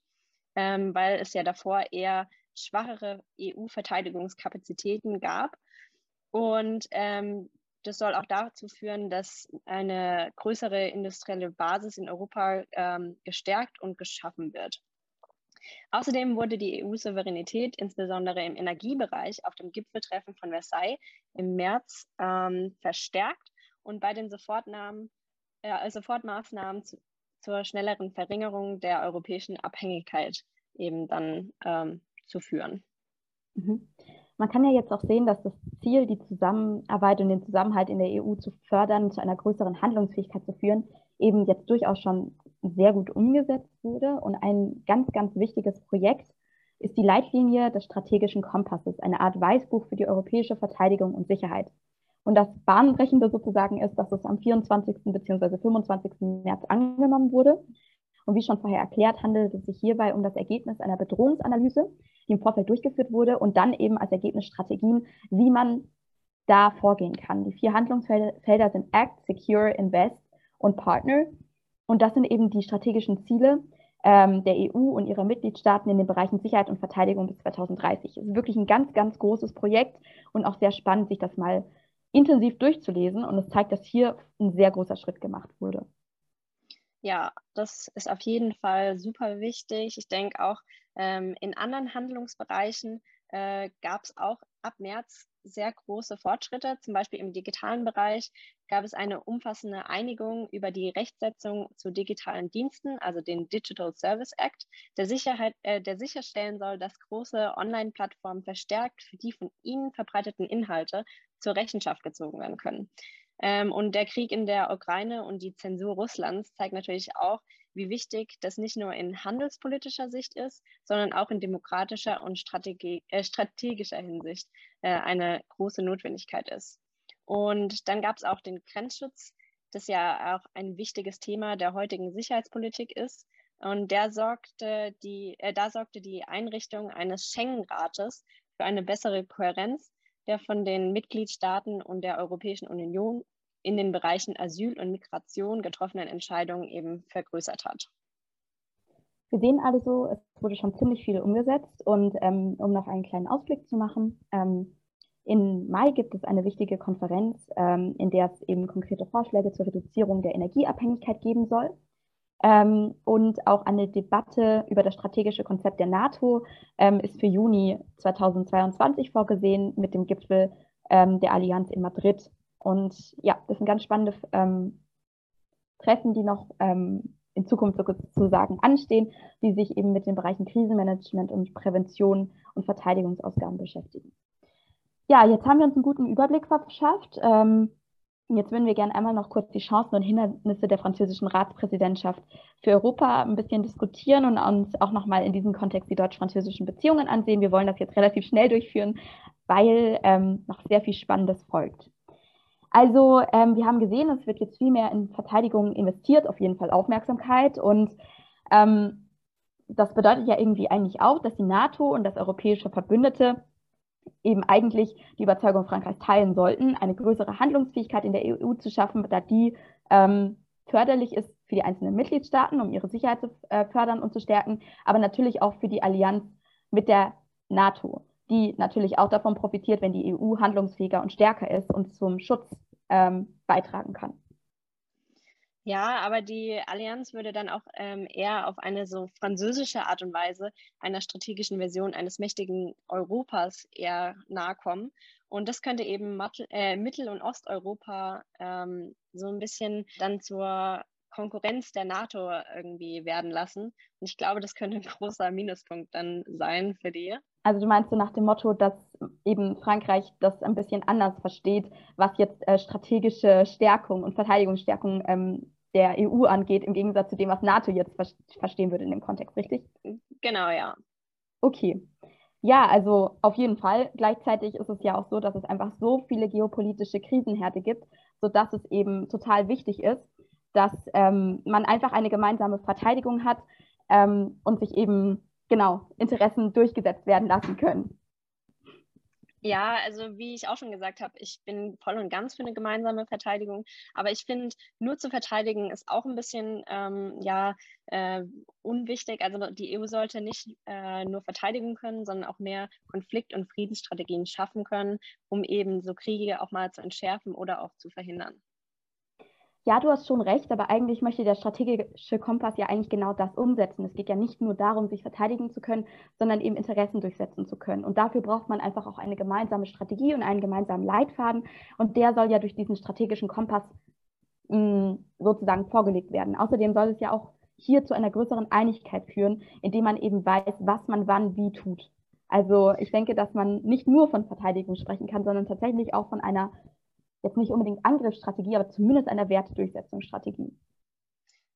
ähm, weil es ja davor eher schwachere EU-Verteidigungskapazitäten gab. Und ähm, das soll auch dazu führen, dass eine größere industrielle Basis in Europa ähm, gestärkt und geschaffen wird. Außerdem wurde die EU-Souveränität insbesondere im Energiebereich auf dem Gipfeltreffen von Versailles im März ähm, verstärkt und bei den äh, Sofortmaßnahmen zu, zur schnelleren Verringerung der europäischen Abhängigkeit eben dann ähm, zu führen. Mhm. Man kann ja jetzt auch sehen, dass das Ziel, die Zusammenarbeit und den Zusammenhalt in der EU zu fördern, zu einer größeren Handlungsfähigkeit zu führen, eben jetzt durchaus schon sehr gut umgesetzt wurde. Und ein ganz, ganz wichtiges Projekt ist die Leitlinie des strategischen Kompasses, eine Art Weißbuch für die europäische Verteidigung und Sicherheit. Und das Bahnbrechende sozusagen ist, dass es am 24. bzw. 25. März angenommen wurde. Und wie schon vorher erklärt, handelt es sich hierbei um das Ergebnis einer Bedrohungsanalyse, die im Vorfeld durchgeführt wurde und dann eben als Ergebnis Strategien, wie man da vorgehen kann. Die vier Handlungsfelder sind Act, Secure, Invest und Partner. Und das sind eben die strategischen Ziele ähm, der EU und ihrer Mitgliedstaaten in den Bereichen Sicherheit und Verteidigung bis 2030. Es ist wirklich ein ganz, ganz großes Projekt und auch sehr spannend, sich das mal intensiv durchzulesen. Und es zeigt, dass hier ein sehr großer Schritt gemacht wurde. Ja, das ist auf jeden Fall super wichtig. Ich denke auch ähm, in anderen Handlungsbereichen äh, gab es auch ab März sehr große Fortschritte. Zum Beispiel im digitalen Bereich gab es eine umfassende Einigung über die Rechtsetzung zu digitalen Diensten, also den Digital Service Act, der, Sicherheit, äh, der sicherstellen soll, dass große Online-Plattformen verstärkt für die von ihnen verbreiteten Inhalte zur Rechenschaft gezogen werden können. Ähm, und der Krieg in der Ukraine und die Zensur Russlands zeigt natürlich auch, wie wichtig das nicht nur in handelspolitischer Sicht ist, sondern auch in demokratischer und Strategie, äh, strategischer Hinsicht äh, eine große Notwendigkeit ist. Und dann gab es auch den Grenzschutz, das ja auch ein wichtiges Thema der heutigen Sicherheitspolitik ist. Und der sorgte die, äh, da sorgte die Einrichtung eines Schengen-Rates für eine bessere Kohärenz der von den Mitgliedstaaten und der Europäischen Union in den Bereichen Asyl und Migration getroffenen Entscheidungen eben vergrößert hat. Wir sehen also, es wurde schon ziemlich viel umgesetzt und ähm, um noch einen kleinen Ausblick zu machen, ähm, im Mai gibt es eine wichtige Konferenz, ähm, in der es eben konkrete Vorschläge zur Reduzierung der Energieabhängigkeit geben soll. Ähm, und auch eine Debatte über das strategische Konzept der NATO ähm, ist für Juni 2022 vorgesehen mit dem Gipfel ähm, der Allianz in Madrid Und ja, das sind ganz spannende ähm, Treffen, die noch ähm, in Zukunft sozusagen anstehen, die sich eben mit den Bereichen Krisenmanagement und Prävention und Verteidigungsausgaben beschäftigen. Ja, jetzt haben wir uns einen guten Überblick verschafft. Ähm, jetzt würden wir gerne einmal noch kurz die Chancen und Hindernisse der französischen Ratspräsidentschaft für Europa ein bisschen diskutieren und uns auch nochmal in diesem Kontext die deutsch-französischen Beziehungen ansehen. Wir wollen das jetzt relativ schnell durchführen, weil ähm, noch sehr viel Spannendes folgt. Also ähm, wir haben gesehen, es wird jetzt viel mehr in Verteidigung investiert, auf jeden Fall Aufmerksamkeit. Und ähm, das bedeutet ja irgendwie eigentlich auch, dass die NATO und das europäische Verbündete eben eigentlich die Überzeugung Frankreichs teilen sollten, eine größere Handlungsfähigkeit in der EU zu schaffen, da die ähm, förderlich ist für die einzelnen Mitgliedstaaten, um ihre Sicherheit zu äh, fördern und zu stärken, aber natürlich auch für die Allianz mit der NATO die natürlich auch davon profitiert, wenn die EU handlungsfähiger und stärker ist und zum Schutz ähm, beitragen kann. Ja, aber die Allianz würde dann auch ähm, eher auf eine so französische Art und Weise einer strategischen Version eines mächtigen Europas eher nahe kommen. Und das könnte eben äh, Mittel- und Osteuropa ähm, so ein bisschen dann zur Konkurrenz der NATO irgendwie werden lassen. Und ich glaube, das könnte ein großer Minuspunkt dann sein für die. Also du meinst so nach dem Motto, dass eben Frankreich das ein bisschen anders versteht, was jetzt äh, strategische Stärkung und Verteidigungsstärkung ähm, der EU angeht, im Gegensatz zu dem, was NATO jetzt ver verstehen würde in dem Kontext, richtig? Genau, ja. Okay. Ja, also auf jeden Fall. Gleichzeitig ist es ja auch so, dass es einfach so viele geopolitische Krisenherde gibt, sodass es eben total wichtig ist, dass ähm, man einfach eine gemeinsame Verteidigung hat ähm, und sich eben genau Interessen durchgesetzt werden lassen können. Ja, also wie ich auch schon gesagt habe, ich bin voll und ganz für eine gemeinsame Verteidigung. Aber ich finde, nur zu verteidigen ist auch ein bisschen ähm, ja, äh, unwichtig. Also die EU sollte nicht äh, nur verteidigen können, sondern auch mehr Konflikt- und Friedensstrategien schaffen können, um eben so Kriege auch mal zu entschärfen oder auch zu verhindern. Ja, du hast schon recht, aber eigentlich möchte der strategische Kompass ja eigentlich genau das umsetzen. Es geht ja nicht nur darum, sich verteidigen zu können, sondern eben Interessen durchsetzen zu können. Und dafür braucht man einfach auch eine gemeinsame Strategie und einen gemeinsamen Leitfaden. Und der soll ja durch diesen strategischen Kompass mh, mm, sozusagen vorgelegt werden. Außerdem soll es ja auch hier zu einer größeren Einigkeit führen, indem man eben weiß, was man wann wie tut. Also ich denke, dass man nicht nur von Verteidigung sprechen kann, sondern tatsächlich auch von einer jetzt nicht unbedingt Angriffsstrategie, aber zumindest einer Wertedurchsetzungsstrategie.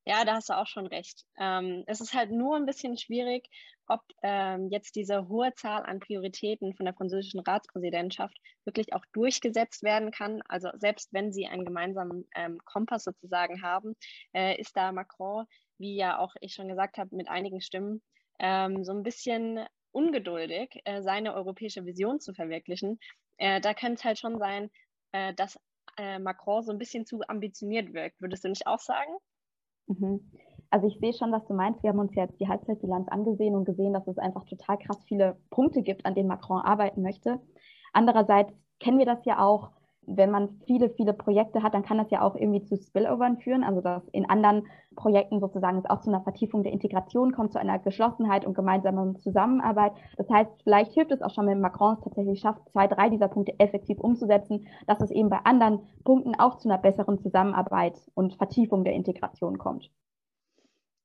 Ja, da hast du auch schon recht. Ähm, es ist halt nur ein bisschen schwierig, ob ähm, jetzt diese hohe Zahl an Prioritäten von der französischen Ratspräsidentschaft wirklich auch durchgesetzt werden kann. Also selbst wenn sie einen gemeinsamen ähm, Kompass sozusagen haben, äh, ist da Macron, wie ja auch ich schon gesagt habe, mit einigen Stimmen ähm, so ein bisschen ungeduldig, äh, seine europäische Vision zu verwirklichen. Äh, da könnte es halt schon sein, äh, dass äh, Macron so ein bisschen zu ambitioniert wirkt. Würdest du nicht auch sagen? Mhm. Also ich sehe schon, was du meinst. Wir haben uns jetzt die Halbzeitbilanz angesehen und gesehen, dass es einfach total krass viele Punkte gibt, an denen Macron arbeiten möchte. Andererseits kennen wir das ja auch, wenn man viele, viele Projekte hat, dann kann das ja auch irgendwie zu Spillovern führen, also dass in anderen Projekten sozusagen es auch zu einer Vertiefung der Integration kommt, zu einer Geschlossenheit und gemeinsamer Zusammenarbeit. Das heißt, vielleicht hilft es auch schon, wenn Macron es tatsächlich schafft, zwei, drei dieser Punkte effektiv umzusetzen, dass es eben bei anderen Punkten auch zu einer besseren Zusammenarbeit und Vertiefung der Integration kommt.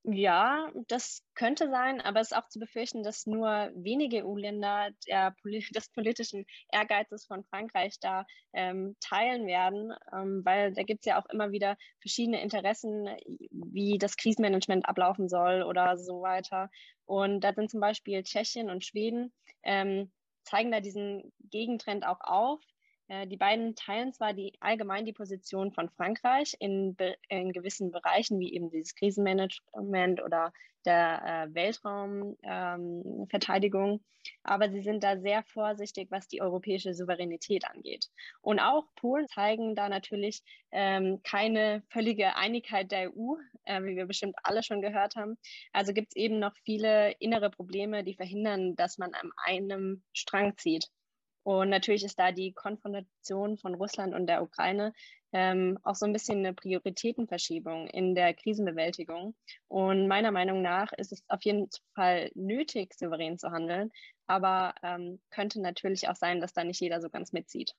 Ja, das könnte sein, aber es ist auch zu befürchten, dass nur wenige EU-Länder des politischen Ehrgeizes von Frankreich da ähm, teilen werden, ähm, weil da gibt es ja auch immer wieder verschiedene Interessen, wie das Krisenmanagement ablaufen soll oder so weiter. Und da sind zum Beispiel Tschechien und Schweden, ähm, zeigen da diesen Gegentrend auch auf. Äh, die beiden teilen zwar die, allgemein die Position von Frankreich in, in gewissen Bereichen, wie eben dieses Krisenmanagement oder der äh, Weltraumverteidigung, ähm, aber sie sind da sehr vorsichtig, was die europäische Souveränität angeht. Und auch Polen zeigen da natürlich ähm, keine völlige Einigkeit der EU, äh, wie wir bestimmt alle schon gehört haben. Also gibt es eben noch viele innere Probleme, die verhindern, dass man an einem Strang zieht. Und natürlich ist da die Konfrontation von Russland und der Ukraine ähm, auch so ein bisschen eine Prioritätenverschiebung in der Krisenbewältigung. Und meiner Meinung nach ist es auf jeden Fall nötig, souverän zu handeln, aber ähm, könnte natürlich auch sein, dass da nicht jeder so ganz mitzieht.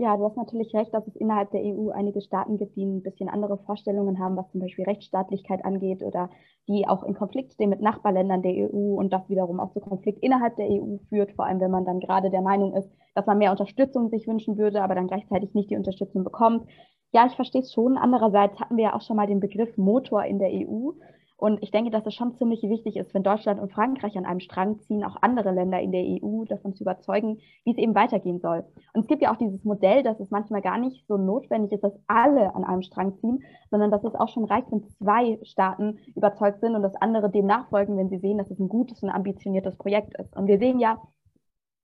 Ja, du hast natürlich recht, dass es innerhalb der EU einige Staaten gibt, die ein bisschen andere Vorstellungen haben, was zum Beispiel Rechtsstaatlichkeit angeht oder die auch in Konflikt stehen mit Nachbarländern der EU und das wiederum auch zu Konflikt innerhalb der EU führt, vor allem wenn man dann gerade der Meinung ist, dass man mehr Unterstützung sich wünschen würde, aber dann gleichzeitig nicht die Unterstützung bekommt. Ja, ich verstehe es schon. Andererseits hatten wir ja auch schon mal den Begriff Motor in der EU. Und ich denke, dass es schon ziemlich wichtig ist, wenn Deutschland und Frankreich an einem Strang ziehen, auch andere Länder in der EU davon zu überzeugen, wie es eben weitergehen soll. Und es gibt ja auch dieses Modell, dass es manchmal gar nicht so notwendig ist, dass alle an einem Strang ziehen, sondern dass es auch schon reicht, wenn zwei Staaten überzeugt sind und dass andere dem nachfolgen, wenn sie sehen, dass es ein gutes und ambitioniertes Projekt ist. Und wir sehen ja,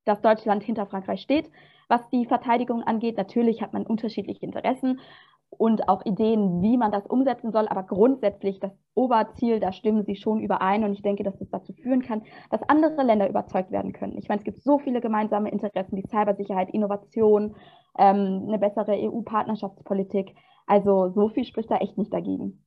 dass Deutschland hinter Frankreich steht, was die Verteidigung angeht. Natürlich hat man unterschiedliche Interessen und auch Ideen, wie man das umsetzen soll. Aber grundsätzlich das Oberziel, da stimmen sie schon überein. Und ich denke, dass das dazu führen kann, dass andere Länder überzeugt werden können. Ich meine, es gibt so viele gemeinsame Interessen wie Cybersicherheit, Innovation, ähm, eine bessere EU-Partnerschaftspolitik. Also so viel spricht da echt nicht dagegen.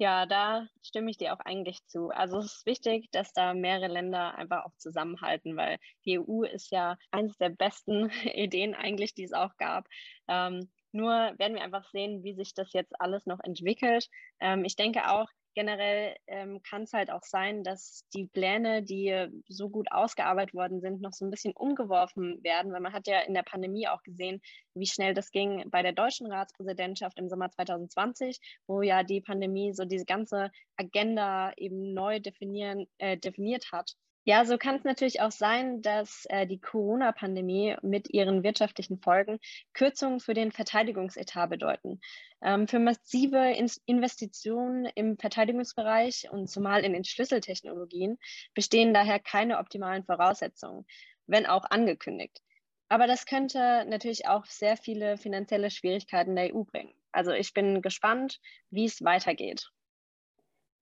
Ja, da stimme ich dir auch eigentlich zu. Also es ist wichtig, dass da mehrere Länder einfach auch zusammenhalten, weil die EU ist ja eines der besten Ideen eigentlich, die es auch gab. Ähm, nur werden wir einfach sehen, wie sich das jetzt alles noch entwickelt. Ähm, ich denke auch, generell ähm, kann es halt auch sein, dass die Pläne, die so gut ausgearbeitet worden sind, noch so ein bisschen umgeworfen werden, weil man hat ja in der Pandemie auch gesehen, wie schnell das ging bei der deutschen Ratspräsidentschaft im Sommer 2020, wo ja die Pandemie so diese ganze Agenda eben neu definieren, äh, definiert hat. Ja, so kann es natürlich auch sein, dass äh, die Corona-Pandemie mit ihren wirtschaftlichen Folgen Kürzungen für den Verteidigungsetat bedeuten. Ähm, für massive In Investitionen im Verteidigungsbereich und zumal in den Schlüsseltechnologien bestehen daher keine optimalen Voraussetzungen, wenn auch angekündigt. Aber das könnte natürlich auch sehr viele finanzielle Schwierigkeiten der EU bringen. Also ich bin gespannt, wie es weitergeht.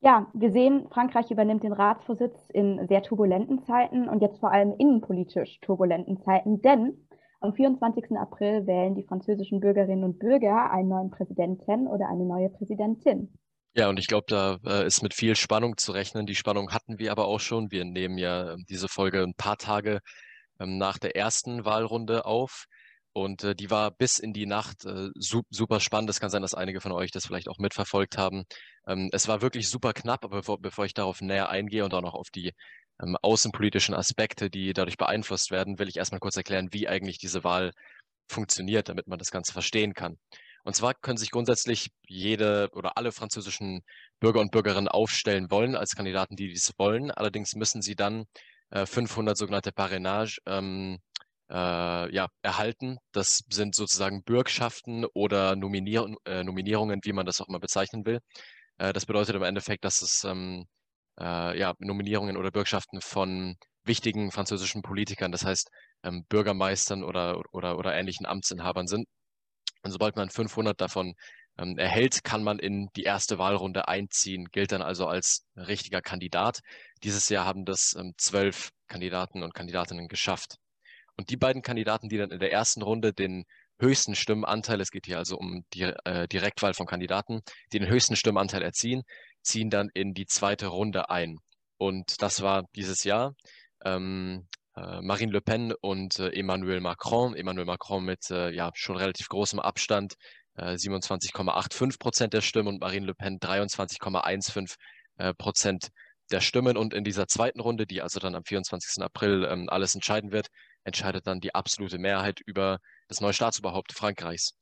Ja, wir sehen, Frankreich übernimmt den Ratsvorsitz in sehr turbulenten Zeiten und jetzt vor allem innenpolitisch turbulenten Zeiten, denn am 24. April wählen die französischen Bürgerinnen und Bürger einen neuen Präsidenten oder eine neue Präsidentin. Ja, und ich glaube, da äh, ist mit viel Spannung zu rechnen. Die Spannung hatten wir aber auch schon. Wir nehmen ja ähm, diese Folge ein paar Tage ähm, nach der ersten Wahlrunde auf. Und äh, die war bis in die Nacht äh, super spannend. Es kann sein, dass einige von euch das vielleicht auch mitverfolgt haben. Ähm, es war wirklich super knapp, aber bevor, bevor ich darauf näher eingehe und auch noch auf die ähm, außenpolitischen Aspekte, die dadurch beeinflusst werden, will ich erstmal kurz erklären, wie eigentlich diese Wahl funktioniert, damit man das Ganze verstehen kann. Und zwar können sich grundsätzlich jede oder alle französischen Bürger und Bürgerinnen aufstellen wollen als Kandidaten, die dies wollen. Allerdings müssen sie dann äh, 500 sogenannte Parrainage ähm, äh, ja, erhalten. Das sind sozusagen Bürgschaften oder Nominier äh, Nominierungen, wie man das auch immer bezeichnen will. Äh, das bedeutet im Endeffekt, dass es ähm, äh, ja, Nominierungen oder Bürgschaften von wichtigen französischen Politikern, das heißt ähm, Bürgermeistern oder, oder, oder ähnlichen Amtsinhabern sind. Und sobald man 500 davon ähm, erhält, kann man in die erste Wahlrunde einziehen, gilt dann also als richtiger Kandidat. Dieses Jahr haben das ähm, zwölf Kandidaten und Kandidatinnen geschafft. Und die beiden Kandidaten, die dann in der ersten Runde den höchsten Stimmenanteil, es geht hier also um die äh, Direktwahl von Kandidaten, die den höchsten Stimmenanteil erziehen, ziehen dann in die zweite Runde ein. Und das war dieses Jahr ähm, äh, Marine Le Pen und äh, Emmanuel Macron. Emmanuel Macron mit äh, ja schon relativ großem Abstand, 27,85 äh, Prozent der Stimmen und Marine Le Pen 23,15 äh, Prozent der Stimmen. Und in dieser zweiten Runde, die also dann am 24. April ähm, alles entscheiden wird, entscheidet dann die absolute Mehrheit über das neue Staatsoberhaupt Frankreichs.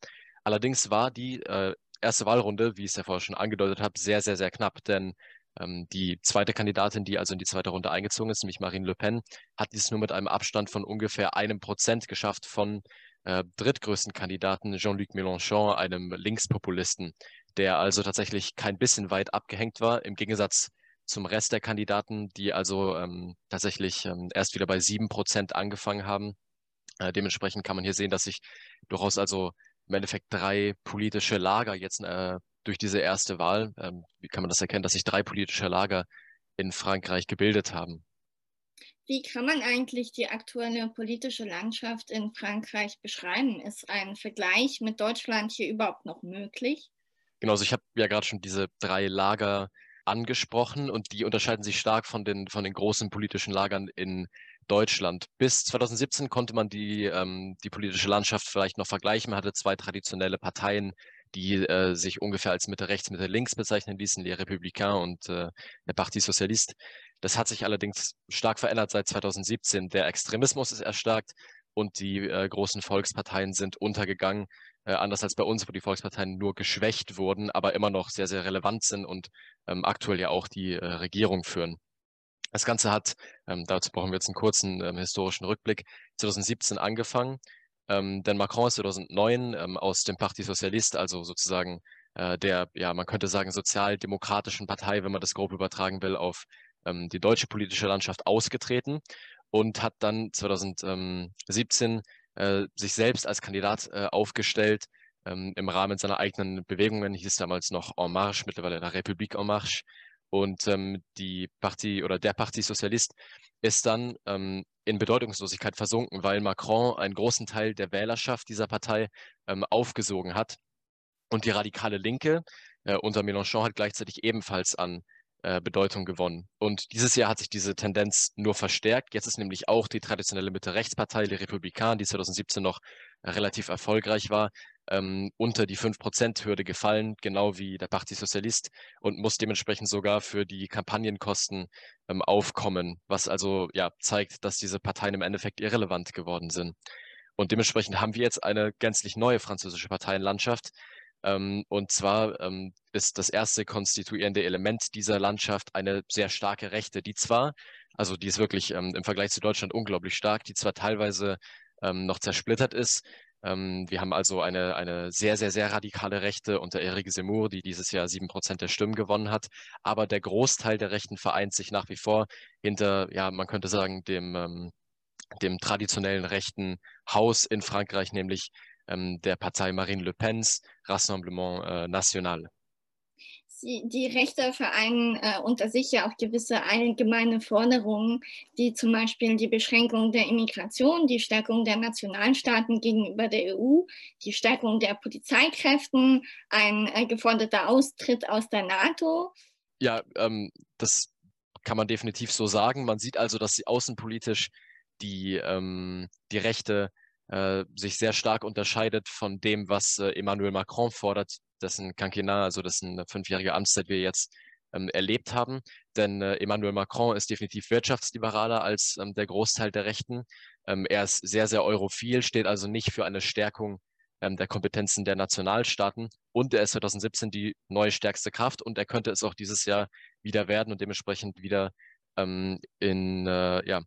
Allerdings war die äh, erste Wahlrunde, wie ich es ja vorher schon angedeutet habe, sehr, sehr, sehr knapp, denn ähm, die zweite Kandidatin, die also in die zweite Runde eingezogen ist, nämlich Marine Le Pen, hat dies nur mit einem Abstand von ungefähr einem Prozent geschafft von äh, drittgrößten Kandidaten Jean-Luc Mélenchon, einem Linkspopulisten, der also tatsächlich kein bisschen weit abgehängt war, im Gegensatz zum Rest der Kandidaten, die also ähm, tatsächlich ähm, erst wieder bei sieben Prozent angefangen haben. Äh, dementsprechend kann man hier sehen, dass sich durchaus also im Endeffekt drei politische Lager jetzt äh, durch diese erste Wahl, ähm, wie kann man das erkennen, dass sich drei politische Lager in Frankreich gebildet haben. Wie kann man eigentlich die aktuelle politische Landschaft in Frankreich beschreiben? Ist ein Vergleich mit Deutschland hier überhaupt noch möglich? Genau, also ich habe ja gerade schon diese drei Lager angesprochen und die unterscheiden sich stark von den, von den großen politischen Lagern in Deutschland. Bis 2017 konnte man die, ähm, die politische Landschaft vielleicht noch vergleichen. Man hatte zwei traditionelle Parteien, die äh, sich ungefähr als Mitte rechts, Mitte links bezeichnen ließen, Les Républicains und äh, der Parti Socialiste. Das hat sich allerdings stark verändert seit 2017. Der Extremismus ist erstarkt und die äh, großen Volksparteien sind untergegangen. Äh, anders als bei uns, wo die Volksparteien nur geschwächt wurden, aber immer noch sehr, sehr relevant sind und ähm, aktuell ja auch die äh, Regierung führen. Das Ganze hat, ähm, dazu brauchen wir jetzt einen kurzen ähm, historischen Rückblick, 2017 angefangen. Ähm, denn Macron ist 2009 ähm, aus dem Parti Socialiste, also sozusagen äh, der, ja, man könnte sagen, sozialdemokratischen Partei, wenn man das grob übertragen will, auf ähm, die deutsche politische Landschaft ausgetreten und hat dann 2017 äh, sich selbst als Kandidat äh, aufgestellt ähm, im Rahmen seiner eigenen Bewegungen, hieß damals noch En Marche, mittlerweile la République En Marche. Und ähm, die Partie oder der Parti Socialist ist dann ähm, in Bedeutungslosigkeit versunken, weil Macron einen großen Teil der Wählerschaft dieser Partei ähm, aufgesogen hat. Und die radikale Linke äh, unter Mélenchon hat gleichzeitig ebenfalls an äh, Bedeutung gewonnen. Und dieses Jahr hat sich diese Tendenz nur verstärkt. Jetzt ist nämlich auch die traditionelle Mitte-Rechtspartei, die Republikaner, die 2017 noch relativ erfolgreich war, ähm, unter die 5%-Hürde gefallen, genau wie der Parti Socialist und muss dementsprechend sogar für die Kampagnenkosten ähm, aufkommen, was also ja zeigt, dass diese Parteien im Endeffekt irrelevant geworden sind. Und dementsprechend haben wir jetzt eine gänzlich neue französische Parteienlandschaft, und zwar ähm, ist das erste konstituierende Element dieser Landschaft eine sehr starke Rechte, die zwar, also die ist wirklich ähm, im Vergleich zu Deutschland unglaublich stark, die zwar teilweise ähm, noch zersplittert ist. Ähm, wir haben also eine, eine sehr, sehr, sehr radikale Rechte unter Eric Zemmour, die dieses Jahr sieben Prozent der Stimmen gewonnen hat. Aber der Großteil der Rechten vereint sich nach wie vor hinter, ja, man könnte sagen, dem, ähm, dem traditionellen rechten Haus in Frankreich, nämlich ähm, der Partei Marine Le Pens Rassemblement äh, National. Die Rechte vereinen äh, unter sich ja auch gewisse allgemeine Forderungen, die zum Beispiel die Beschränkung der Immigration, die Stärkung der Nationalstaaten gegenüber der EU, die Stärkung der Polizeikräften, ein äh, geforderter Austritt aus der NATO. Ja, ähm, das kann man definitiv so sagen. Man sieht also, dass sie außenpolitisch die, ähm, die Rechte äh, sich sehr stark unterscheidet von dem, was äh, Emmanuel Macron fordert, dessen Quinquennat, also dessen fünfjährige Amtszeit wir jetzt ähm, erlebt haben. Denn äh, Emmanuel Macron ist definitiv wirtschaftsliberaler als ähm, der Großteil der Rechten. Ähm, er ist sehr, sehr europhil, steht also nicht für eine Stärkung ähm, der Kompetenzen der Nationalstaaten. Und er ist 2017 die neue stärkste Kraft und er könnte es auch dieses Jahr wieder werden und dementsprechend wieder ähm, in, äh, ja,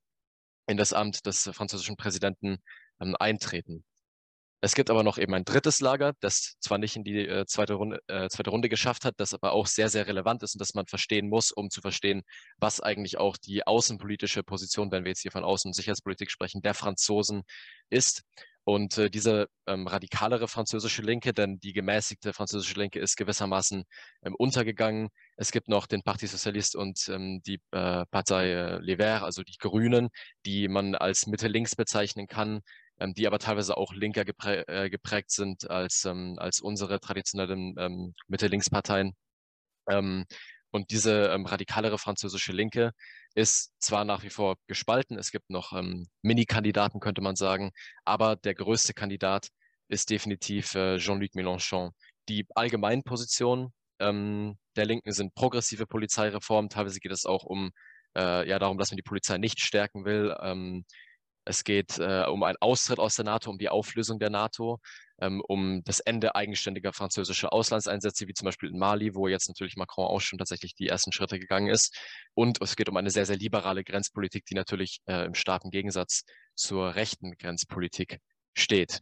in das Amt des französischen Präsidenten ähm, eintreten. Es gibt aber noch eben ein drittes Lager, das zwar nicht in die äh, zweite, Runde, äh, zweite Runde geschafft hat, das aber auch sehr, sehr relevant ist und das man verstehen muss, um zu verstehen, was eigentlich auch die außenpolitische Position, wenn wir jetzt hier von Außen- und Sicherheitspolitik sprechen, der Franzosen ist. Und äh, diese ähm, radikalere französische Linke, denn die gemäßigte französische Linke ist gewissermaßen ähm, untergegangen. Es gibt noch den Parti Socialiste und ähm, die äh, Partei äh, Les Verts, also die Grünen, die man als Mitte-Links bezeichnen kann, die aber teilweise auch linker geprä äh, geprägt sind als, ähm, als unsere traditionellen ähm, Mitte-Links-Parteien. Ähm, und diese ähm, radikalere französische Linke ist zwar nach wie vor gespalten, es gibt noch ähm, Mini-Kandidaten, könnte man sagen, aber der größte Kandidat ist definitiv äh, Jean-Luc Mélenchon. Die allgemeinen Positionen ähm, der Linken sind progressive Polizeireformen. Teilweise geht es auch um äh, ja darum, dass man die Polizei nicht stärken will. Es geht äh, um einen Austritt aus der NATO, um die Auflösung der NATO, ähm, um das Ende eigenständiger französischer Auslandseinsätze, wie zum Beispiel in Mali, wo jetzt natürlich Macron auch schon tatsächlich die ersten Schritte gegangen ist. Und es geht um eine sehr, sehr liberale Grenzpolitik, die natürlich äh, im starken Gegensatz zur rechten Grenzpolitik steht.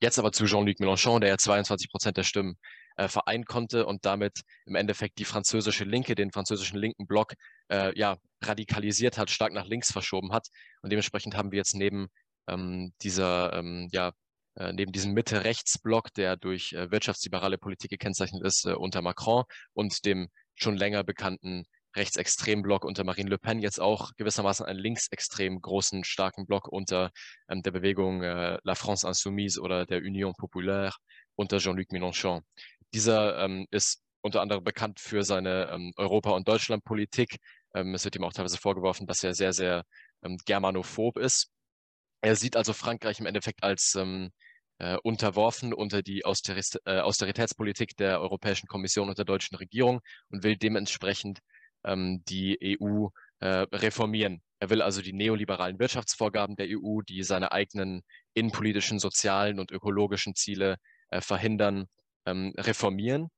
Jetzt aber zu Jean-Luc Mélenchon, der ja 22 Prozent der Stimmen äh, vereinen konnte und damit im Endeffekt die französische Linke, den französischen linken Block, äh, ja, radikalisiert hat, stark nach links verschoben hat. Und dementsprechend haben wir jetzt neben ähm, dieser, ähm, ja, äh, neben diesem Mitte-Rechts-Block, der durch äh, wirtschaftsliberale Politik gekennzeichnet ist, äh, unter Macron und dem schon länger bekannten rechtsextremen Block unter Marine Le Pen jetzt auch gewissermaßen einen linksextrem großen, starken Block unter ähm, der Bewegung äh, La France Insoumise oder der Union Populaire unter Jean-Luc Mélenchon. Dieser ähm, ist unter anderem bekannt für seine ähm, Europa- und Deutschlandpolitik. Ähm, es wird ihm auch teilweise vorgeworfen, dass er sehr, sehr ähm, germanophob ist. Er sieht also Frankreich im Endeffekt als ähm, äh, unterworfen unter die Austeris äh, Austeritätspolitik der Europäischen Kommission und der deutschen Regierung und will dementsprechend ähm, die EU äh, reformieren. Er will also die neoliberalen Wirtschaftsvorgaben der EU, die seine eigenen innenpolitischen, sozialen und ökologischen Ziele äh, verhindern, ähm, reformieren.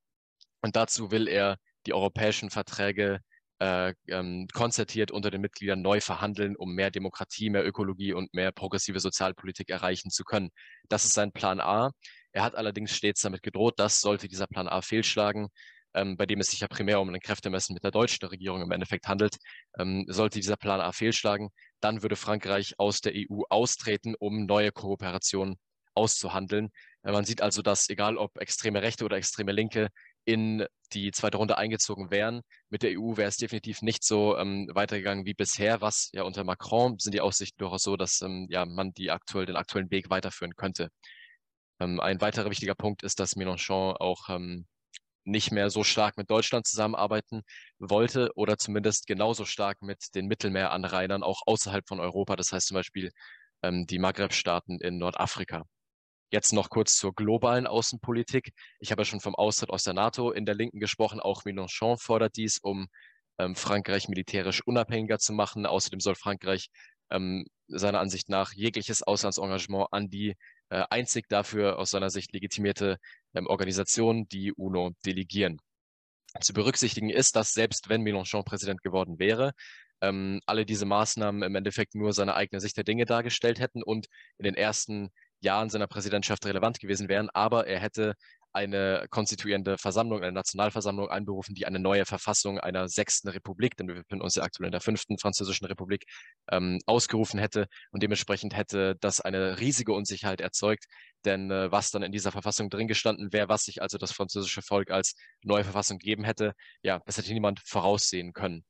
Und dazu will er die europäischen Verträge äh, ähm, konzertiert unter den Mitgliedern neu verhandeln, um mehr Demokratie, mehr Ökologie und mehr progressive Sozialpolitik erreichen zu können. Das ist sein Plan A. Er hat allerdings stets damit gedroht, dass sollte dieser Plan A fehlschlagen, ähm, bei dem es sich ja primär um ein Kräftemessen mit der deutschen Regierung im Endeffekt handelt, ähm, sollte dieser Plan A fehlschlagen, dann würde Frankreich aus der EU austreten, um neue Kooperationen auszuhandeln. Äh, man sieht also, dass egal ob extreme Rechte oder extreme Linke in die zweite Runde eingezogen wären. Mit der EU wäre es definitiv nicht so ähm, weitergegangen wie bisher, was ja unter Macron sind die Aussichten durchaus so, dass ähm, ja, man die aktuell, den aktuellen Weg weiterführen könnte. Ähm, ein weiterer wichtiger Punkt ist, dass Mélenchon auch ähm, nicht mehr so stark mit Deutschland zusammenarbeiten wollte oder zumindest genauso stark mit den Mittelmeeranrainern auch außerhalb von Europa, das heißt zum Beispiel ähm, die Maghreb-Staaten in Nordafrika. Jetzt noch kurz zur globalen Außenpolitik. Ich habe ja schon vom Austritt aus der NATO in der Linken gesprochen. Auch Mélenchon fordert dies, um ähm, Frankreich militärisch unabhängiger zu machen. Außerdem soll Frankreich ähm, seiner Ansicht nach jegliches Auslandsengagement an die äh, einzig dafür aus seiner Sicht legitimierte ähm, Organisation, die UNO, delegieren. Zu berücksichtigen ist, dass selbst wenn Mélenchon Präsident geworden wäre, ähm, alle diese Maßnahmen im Endeffekt nur seine eigene Sicht der Dinge dargestellt hätten und in den ersten Jahren seiner Präsidentschaft relevant gewesen wären, aber er hätte eine konstituierende Versammlung, eine Nationalversammlung einberufen, die eine neue Verfassung einer sechsten Republik, denn wir befinden uns ja aktuell in der fünften französischen Republik, ähm, ausgerufen hätte. Und dementsprechend hätte das eine riesige Unsicherheit erzeugt, denn äh, was dann in dieser Verfassung drin gestanden wäre, was sich also das französische Volk als neue Verfassung gegeben hätte, ja, das hätte niemand voraussehen können.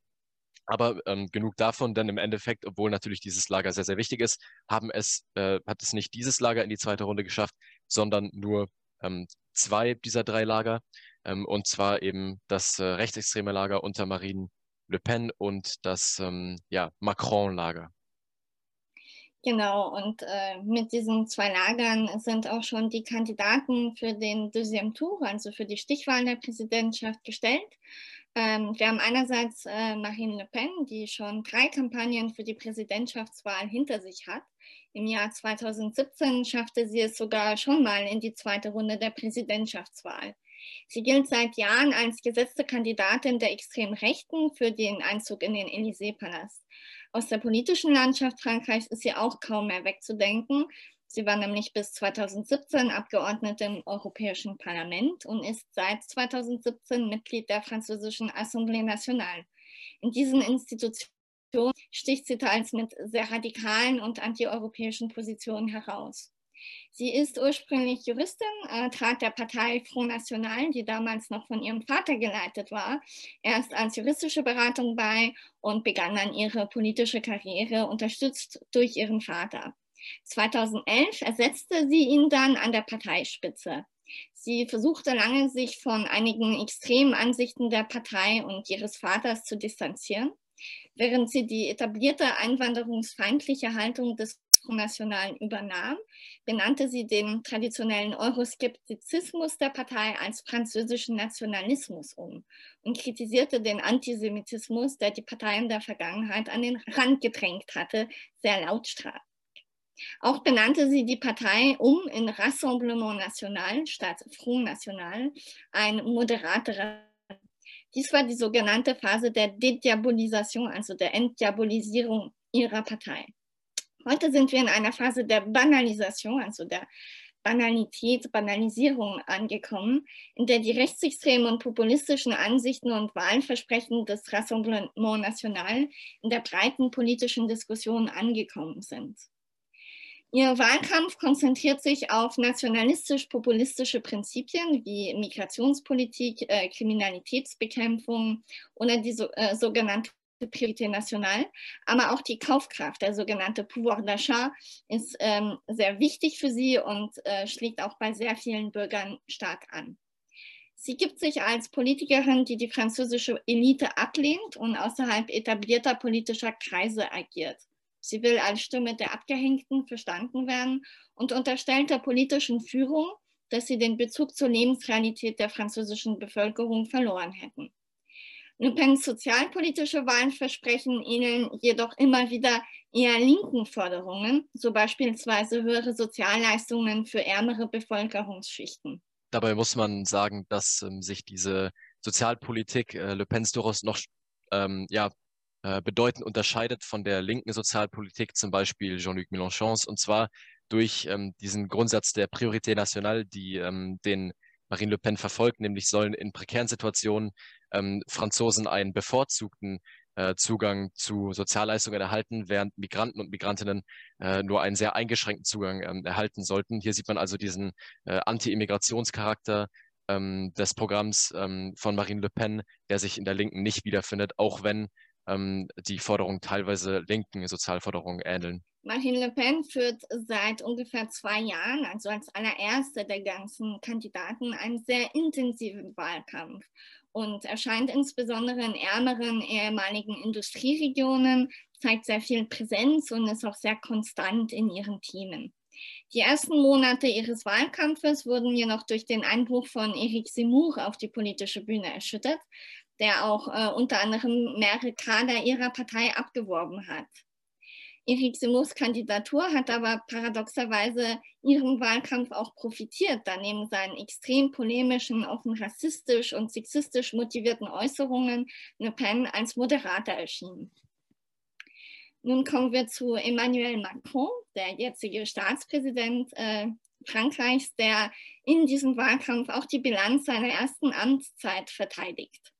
Aber ähm, genug davon, denn im Endeffekt, obwohl natürlich dieses Lager sehr, sehr wichtig ist, haben es, äh, hat es nicht dieses Lager in die zweite Runde geschafft, sondern nur ähm, zwei dieser drei Lager. Ähm, und zwar eben das äh, rechtsextreme Lager unter Marine Le Pen und das ähm, ja, Macron-Lager. Genau, und äh, mit diesen zwei Lagern sind auch schon die Kandidaten für den Deuxième Tour, also für die Stichwahl der Präsidentschaft, gestellt. Ähm, wir haben einerseits äh, Marine Le Pen, die schon drei Kampagnen für die Präsidentschaftswahl hinter sich hat. Im Jahr 2017 schaffte sie es sogar schon mal in die zweite Runde der Präsidentschaftswahl. Sie gilt seit Jahren als gesetzte Kandidatin der extremen Rechten für den Einzug in den Élysée-Palast. Aus der politischen Landschaft Frankreichs ist sie auch kaum mehr wegzudenken. Sie war nämlich bis 2017 Abgeordnete im Europäischen Parlament und ist seit 2017 Mitglied der französischen Assemblée Nationale. In diesen Institutionen sticht sie teils mit sehr radikalen und antieuropäischen Positionen heraus. Sie ist ursprünglich Juristin, äh, trat der Partei Front National, die damals noch von ihrem Vater geleitet war, erst als juristische Beratung bei und begann dann ihre politische Karriere, unterstützt durch ihren Vater. 2011 ersetzte sie ihn dann an der Parteispitze. Sie versuchte lange, sich von einigen extremen Ansichten der Partei und ihres Vaters zu distanzieren, während sie die etablierte einwanderungsfeindliche Haltung des Nationalen übernahm, benannte sie den traditionellen Euroskeptizismus der Partei als französischen Nationalismus um und kritisierte den Antisemitismus, der die Partei in der Vergangenheit an den Rand gedrängt hatte, sehr lautstark. Auch benannte sie die Partei um in Rassemblement National statt Front National, ein moderaterer. Dies war die sogenannte Phase der Dediabolisation, also der Entdiabolisierung ihrer Partei. Heute sind wir in einer Phase der Banalisation, also der Banalität, Banalisierung angekommen, in der die rechtsextremen und populistischen Ansichten und Wahlversprechen des Rassemblement National in der breiten politischen Diskussion angekommen sind. Ihr Wahlkampf konzentriert sich auf nationalistisch-populistische Prinzipien wie Migrationspolitik, äh, Kriminalitätsbekämpfung oder die so, äh, sogenannte Priorité nationale, aber auch die Kaufkraft, der sogenannte Pouvoir d'achat, ist ähm, sehr wichtig für sie und äh, schlägt auch bei sehr vielen Bürgern stark an. Sie gibt sich als Politikerin, die die französische Elite ablehnt und außerhalb etablierter politischer Kreise agiert. Sie will als Stimme der Abgehängten verstanden werden und unterstellt der politischen Führung, dass sie den Bezug zur Lebensrealität der französischen Bevölkerung verloren hätten. Le Pens sozialpolitische Wahlversprechen ähneln jedoch immer wieder eher linken Forderungen, so beispielsweise höhere Sozialleistungen für ärmere Bevölkerungsschichten. Dabei muss man sagen, dass ähm, sich diese Sozialpolitik äh, Le Pens durchaus noch ähm, ja, äh, bedeutend unterscheidet von der linken Sozialpolitik, zum Beispiel Jean-Luc Mélenchons, und zwar durch ähm, diesen Grundsatz der Priorité nationale, die ähm, den Marine Le Pen verfolgt, nämlich sollen in prekären Situationen ähm, Franzosen einen bevorzugten äh, Zugang zu Sozialleistungen erhalten, während Migranten und Migrantinnen äh, nur einen sehr eingeschränkten Zugang ähm, erhalten sollten. Hier sieht man also diesen äh, Anti-Immigrationscharakter ähm, des Programms ähm, von Marine Le Pen, der sich in der Linken nicht wiederfindet, auch wenn ähm, die Forderungen teilweise linken Sozialforderungen ähneln. Marine Le Pen führt seit ungefähr zwei Jahren, also als allererste der ganzen Kandidaten, einen sehr intensiven Wahlkampf und erscheint insbesondere in ärmeren ehemaligen Industrieregionen, zeigt sehr viel Präsenz und ist auch sehr konstant in ihren Themen. Die ersten Monate ihres Wahlkampfes wurden jedoch durch den Einbruch von Eric Zemmour auf die politische Bühne erschüttert, der auch äh, unter anderem mehrere Kader ihrer Partei abgeworben hat. Eric Zemmours Kandidatur hat aber paradoxerweise ihrem Wahlkampf auch profitiert, da neben seinen extrem polemischen, offen rassistisch und sexistisch motivierten Äußerungen Le Pen als Moderator erschien. Nun kommen wir zu Emmanuel Macron, der jetzige Staatspräsident äh, Frankreichs, der in diesem Wahlkampf auch die Bilanz seiner ersten Amtszeit verteidigt.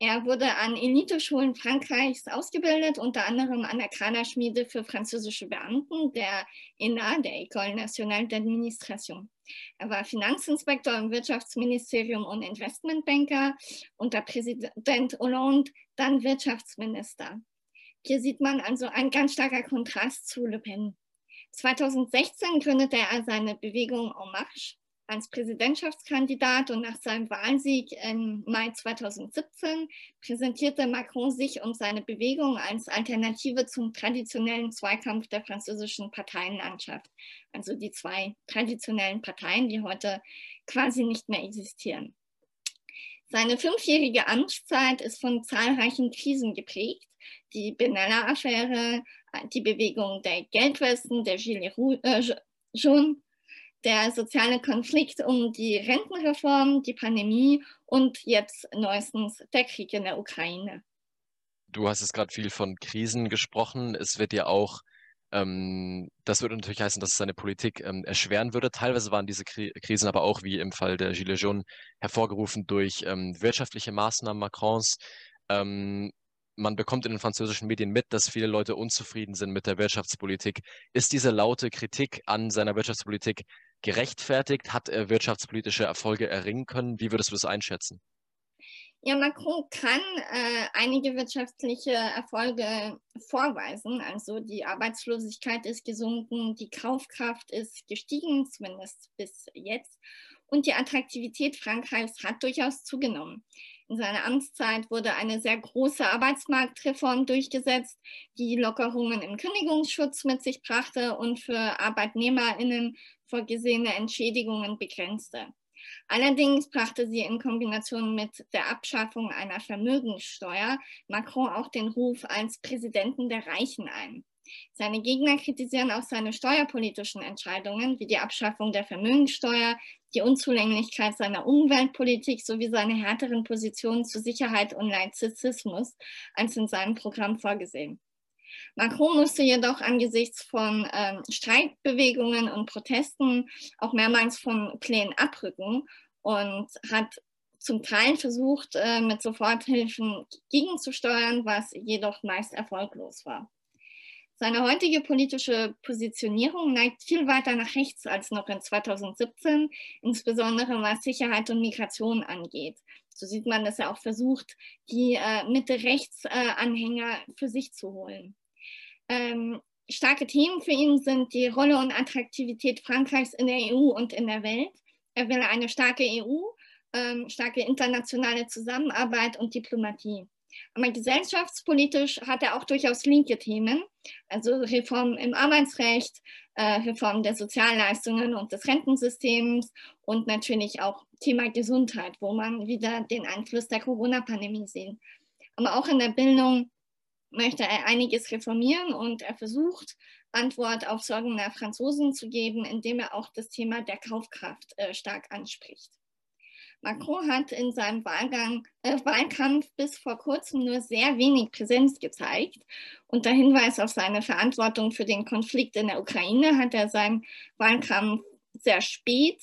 Er wurde an Eliteschulen Frankreichs ausgebildet, unter anderem an der Kaderschmiede für französische Beamten, der ENA, der École Nationale d'Administration. Er war Finanzinspektor im Wirtschaftsministerium und Investmentbanker, unter Präsident Hollande dann Wirtschaftsminister. Hier sieht man also ein ganz starker Kontrast zu Le Pen. 2016 gründete er seine Bewegung En Marche als Präsidentschaftskandidat und nach seinem Wahlsieg im Mai 2017 präsentierte Macron sich und seine Bewegung als Alternative zum traditionellen Zweikampf der französischen Parteienlandschaft. Also die zwei traditionellen Parteien, die heute quasi nicht mehr existieren. Seine fünfjährige Amtszeit ist von zahlreichen Krisen geprägt. Die Benalla-Affäre, die Bewegung der Geldwesten, der Gilets jaunes, der soziale Konflikt um die Rentenreform, die Pandemie und jetzt neuestens der Krieg in der Ukraine. Du hast es gerade viel von Krisen gesprochen. Es wird ja auch, ähm, das würde natürlich heißen, dass es seine Politik ähm, erschweren würde. Teilweise waren diese Kri Krisen aber auch, wie im Fall der Gilets jaunes, hervorgerufen durch ähm, wirtschaftliche Maßnahmen Macrons. Ähm, man bekommt in den französischen Medien mit, dass viele Leute unzufrieden sind mit der Wirtschaftspolitik. Ist diese laute Kritik an seiner Wirtschaftspolitik gerechtfertigt? Hat er wirtschaftspolitische Erfolge erringen können? Wie würdest du das einschätzen? Ja, Macron kann äh, einige wirtschaftliche Erfolge vorweisen. Also die Arbeitslosigkeit ist gesunken, die Kaufkraft ist gestiegen, zumindest bis jetzt. Und die Attraktivität Frankreichs hat durchaus zugenommen. In seiner Amtszeit wurde eine sehr große Arbeitsmarktreform durchgesetzt, die Lockerungen im Kündigungsschutz mit sich brachte und für Arbeitnehmerinnen vorgesehene Entschädigungen begrenzte. Allerdings brachte sie in Kombination mit der Abschaffung einer Vermögenssteuer Macron auch den Ruf als Präsidenten der Reichen ein. Seine Gegner kritisieren auch seine steuerpolitischen Entscheidungen wie die Abschaffung der Vermögenssteuer, die Unzulänglichkeit seiner Umweltpolitik sowie seine härteren Positionen zu Sicherheit und Laizismus als in seinem Programm vorgesehen. Macron musste jedoch angesichts von ähm, Streikbewegungen und Protesten auch mehrmals von Plänen abrücken und hat zum Teil versucht, äh, mit Soforthilfen gegenzusteuern, was jedoch meist erfolglos war. Seine heutige politische Positionierung neigt viel weiter nach rechts als noch in 2017, insbesondere was Sicherheit und Migration angeht. So sieht man, dass er auch versucht, die äh, Mitte-Rechts-Anhänger äh, für sich zu holen. Ähm, starke Themen für ihn sind die Rolle und Attraktivität Frankreichs in der EU und in der Welt. Er will eine starke EU, ähm, starke internationale Zusammenarbeit und Diplomatie. Aber gesellschaftspolitisch hat er auch durchaus linke Themen, also Reformen im Arbeitsrecht, äh, Reform der Sozialleistungen und des Rentensystems und natürlich auch Thema Gesundheit, wo man wieder den Einfluss der Corona-Pandemie sieht. Aber auch in der Bildung möchte er einiges reformieren und er versucht, Antwort auf Sorgen der Franzosen zu geben, indem er auch das Thema der Kaufkraft äh, stark anspricht. Macron hat in seinem Wahlgang, äh, Wahlkampf bis vor kurzem nur sehr wenig Präsenz gezeigt. Unter Hinweis auf seine Verantwortung für den Konflikt in der Ukraine hat er seinen Wahlkampf sehr spät,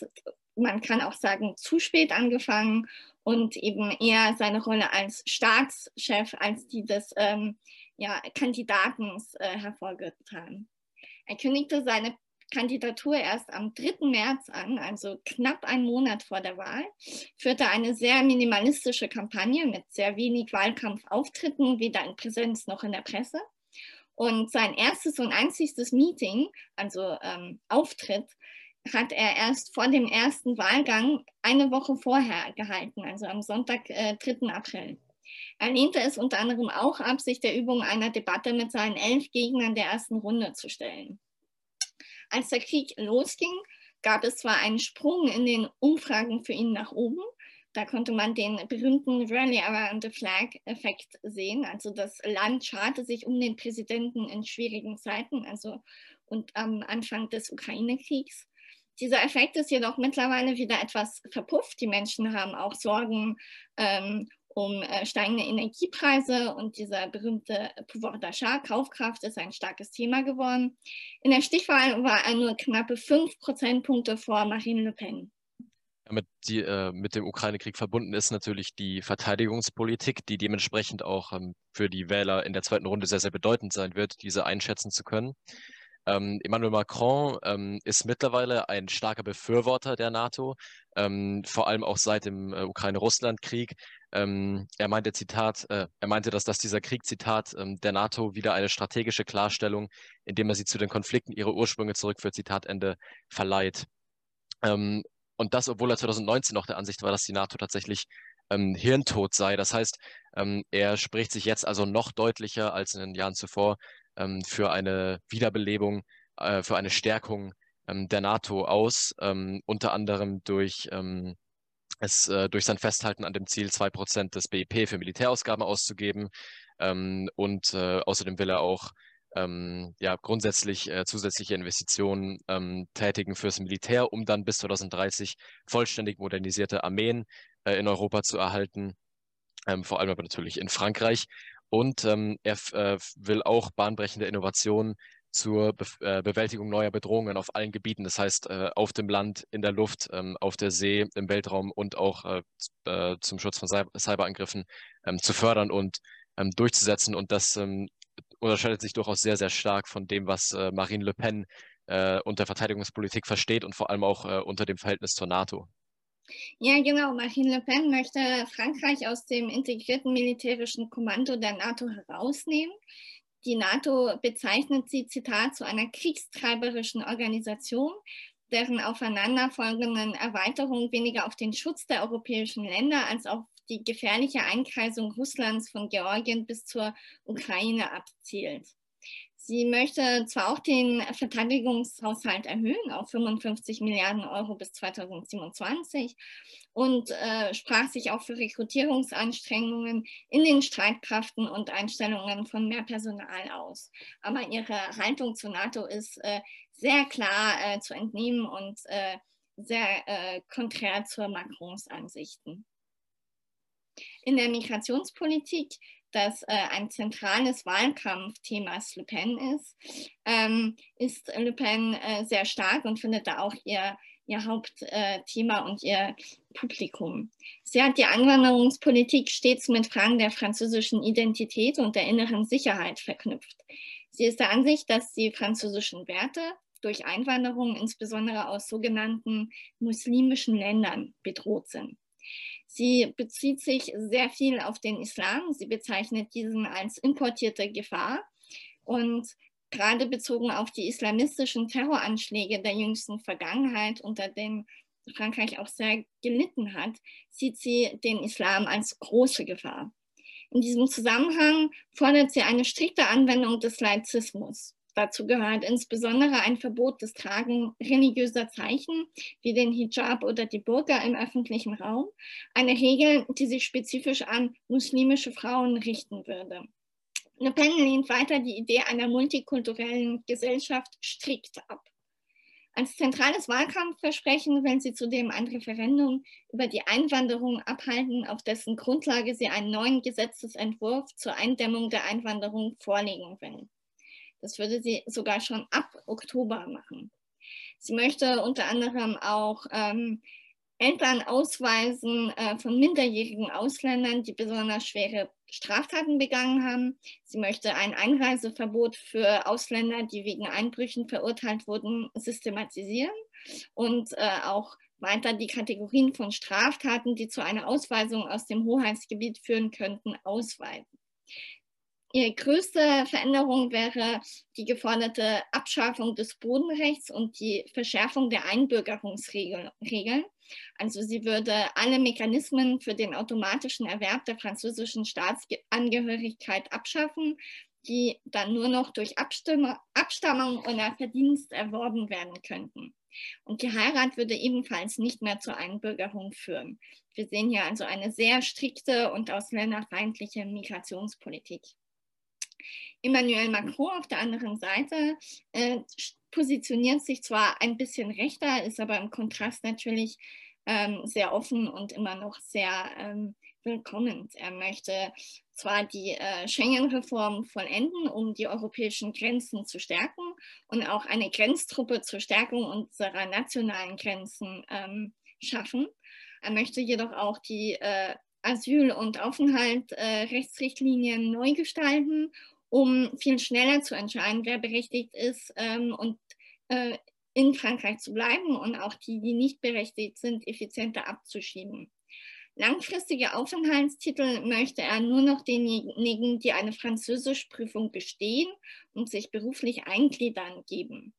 man kann auch sagen zu spät angefangen und eben eher seine Rolle als Staatschef als die des ähm, ja, Kandidatens äh, hervorgetan. Er kündigte seine Kandidatur erst am 3. März an, also knapp einen Monat vor der Wahl, führte eine sehr minimalistische Kampagne mit sehr wenig Wahlkampfauftritten, weder in Präsenz noch in der Presse. Und sein erstes und einziges Meeting, also ähm, Auftritt, hat er erst vor dem ersten Wahlgang eine Woche vorher gehalten, also am Sonntag, äh, 3. April. Er lehnte es unter anderem auch ab, sich der Übung einer Debatte mit seinen elf Gegnern der ersten Runde zu stellen. Als der Krieg losging, gab es zwar einen Sprung in den Umfragen für ihn nach oben, da konnte man den berühmten Rally Around the Flag-Effekt sehen. Also das Land scharte sich um den Präsidenten in schwierigen Zeiten, also und am Anfang des Ukraine-Kriegs. Dieser Effekt ist jedoch mittlerweile wieder etwas verpufft. Die Menschen haben auch Sorgen ähm, um äh, steigende Energiepreise und dieser berühmte Pouvoir d'achat, Kaufkraft, ist ein starkes Thema geworden. In der Stichwahl war er nur knappe fünf Prozentpunkte vor Marine Le Pen. Mit, die, äh, mit dem Ukraine-Krieg verbunden ist natürlich die Verteidigungspolitik, die dementsprechend auch ähm, für die Wähler in der zweiten Runde sehr, sehr bedeutend sein wird, diese einschätzen zu können. Ähm, Emmanuel Macron ähm, ist mittlerweile ein starker Befürworter der NATO, ähm, vor allem auch seit dem äh, Ukraine-Russland-Krieg. Ähm, er meinte, Zitat, äh, er meinte, dass, dass dieser Krieg, Zitat, ähm, der NATO wieder eine strategische Klarstellung, indem er sie zu den Konflikten ihre Ursprünge zurückführt, Zitat Ende, verleiht. Ähm, und das, obwohl er 2019 noch der Ansicht war, dass die NATO tatsächlich ähm, hirntot sei. Das heißt, ähm, er spricht sich jetzt also noch deutlicher als in den Jahren zuvor ähm, für eine Wiederbelebung, äh, für eine Stärkung ähm, der NATO aus, ähm, unter anderem durch ähm, es äh, durch sein Festhalten an dem Ziel, zwei Prozent des BIP für Militärausgaben auszugeben. Ähm, und äh, außerdem will er auch ähm, ja, grundsätzlich äh, zusätzliche Investitionen tätigen fürs Militär, um dann bis 2030 vollständig modernisierte Armeen äh, in Europa zu erhalten, ähm, vor allem aber natürlich in Frankreich. Und ähm, er äh, will auch bahnbrechende Innovationen zur Be äh, Bewältigung neuer Bedrohungen auf allen Gebieten, das heißt äh, auf dem Land, in der Luft, ähm, auf der See, im Weltraum und auch äh, äh zum Schutz von Cyber Cyberangriffen ähm, zu fördern und ähm, durchzusetzen. Und das unterscheidet sich durchaus sehr, sehr stark von dem, was äh, Marine Le Pen unter Verteidigungspolitik versteht und vor allem auch unter dem Verhältnis zur NATO. Ja, genau. Marine Le Pen möchte Frankreich aus dem integrierten militärischen Kommando der NATO herausnehmen. Die NATO bezeichnet sie, Zitat, zu einer kriegstreiberischen Organisation, deren aufeinanderfolgenden Erweiterung weniger auf den Schutz der europäischen Länder als auf die gefährliche Einkreisung Russlands von Georgien bis zur Ukraine abzielt. Sie möchte zwar auch den Verteidigungshaushalt erhöhen auf 55 Milliarden Euro bis 2027 und äh, sprach sich auch für Rekrutierungsanstrengungen in den Streitkräften und Einstellungen von mehr Personal aus. Aber ihre Haltung zur NATO ist äh, sehr klar äh, zu entnehmen und äh, sehr äh, konträr zur Macrons Ansichten. In der Migrationspolitik das äh, ein zentrales Wahlkampfthema Le Pen ist, ähm, ist Le Pen äh, sehr stark und findet da auch ihr, ihr Hauptthema äh, und ihr Publikum. Sie hat die Einwanderungspolitik stets mit Fragen der französischen Identität und der inneren Sicherheit verknüpft. Sie ist der Ansicht, dass die französischen Werte durch Einwanderung insbesondere aus sogenannten muslimischen Ländern bedroht sind. Sie bezieht sich sehr viel auf den Islam. Sie bezeichnet diesen als importierte Gefahr. Und gerade bezogen auf die islamistischen Terroranschläge der jüngsten Vergangenheit, unter denen Frankreich auch sehr gelitten hat, sieht sie den Islam als große Gefahr. In diesem Zusammenhang fordert sie eine strikte Anwendung des Laizismus. Dazu gehört insbesondere ein Verbot des Tragen religiöser Zeichen wie den Hijab oder die Burqa im öffentlichen Raum, eine Regel, die sich spezifisch an muslimische Frauen richten würde. Le Pen lehnt weiter die Idee einer multikulturellen Gesellschaft strikt ab. Als zentrales Wahlkampfversprechen will sie zudem ein Referendum über die Einwanderung abhalten, auf dessen Grundlage sie einen neuen Gesetzesentwurf zur Eindämmung der Einwanderung vorlegen will. Das würde sie sogar schon ab Oktober machen. Sie möchte unter anderem auch ähm, Eltern ausweisen äh, von minderjährigen Ausländern, die besonders schwere Straftaten begangen haben. Sie möchte ein Einreiseverbot für Ausländer, die wegen Einbrüchen verurteilt wurden, systematisieren und äh, auch weiter die Kategorien von Straftaten, die zu einer Ausweisung aus dem Hoheitsgebiet führen könnten, ausweiten. Ihre größte Veränderung wäre die geforderte Abschaffung des Bodenrechts und die Verschärfung der Einbürgerungsregeln. Also sie würde alle Mechanismen für den automatischen Erwerb der französischen Staatsangehörigkeit abschaffen, die dann nur noch durch Abstammung oder Verdienst erworben werden könnten. Und die Heirat würde ebenfalls nicht mehr zur Einbürgerung führen. Wir sehen hier also eine sehr strikte und ausländerfeindliche Migrationspolitik. Emmanuel Macron auf der anderen Seite äh, positioniert sich zwar ein bisschen rechter, ist aber im Kontrast natürlich ähm, sehr offen und immer noch sehr ähm, willkommen. Er möchte zwar die äh, Schengen-Reform vollenden, um die europäischen Grenzen zu stärken und auch eine Grenztruppe zur Stärkung unserer nationalen Grenzen ähm, schaffen. Er möchte jedoch auch die äh, Asyl- und Aufenthaltsrechtsrichtlinien äh, neu gestalten um viel schneller zu entscheiden, wer berechtigt ist ähm, und äh, in Frankreich zu bleiben und auch die, die nicht berechtigt sind, effizienter abzuschieben. Langfristige Aufenthaltstitel möchte er nur noch denjenigen, die eine Französischprüfung bestehen und sich beruflich eingliedern, geben.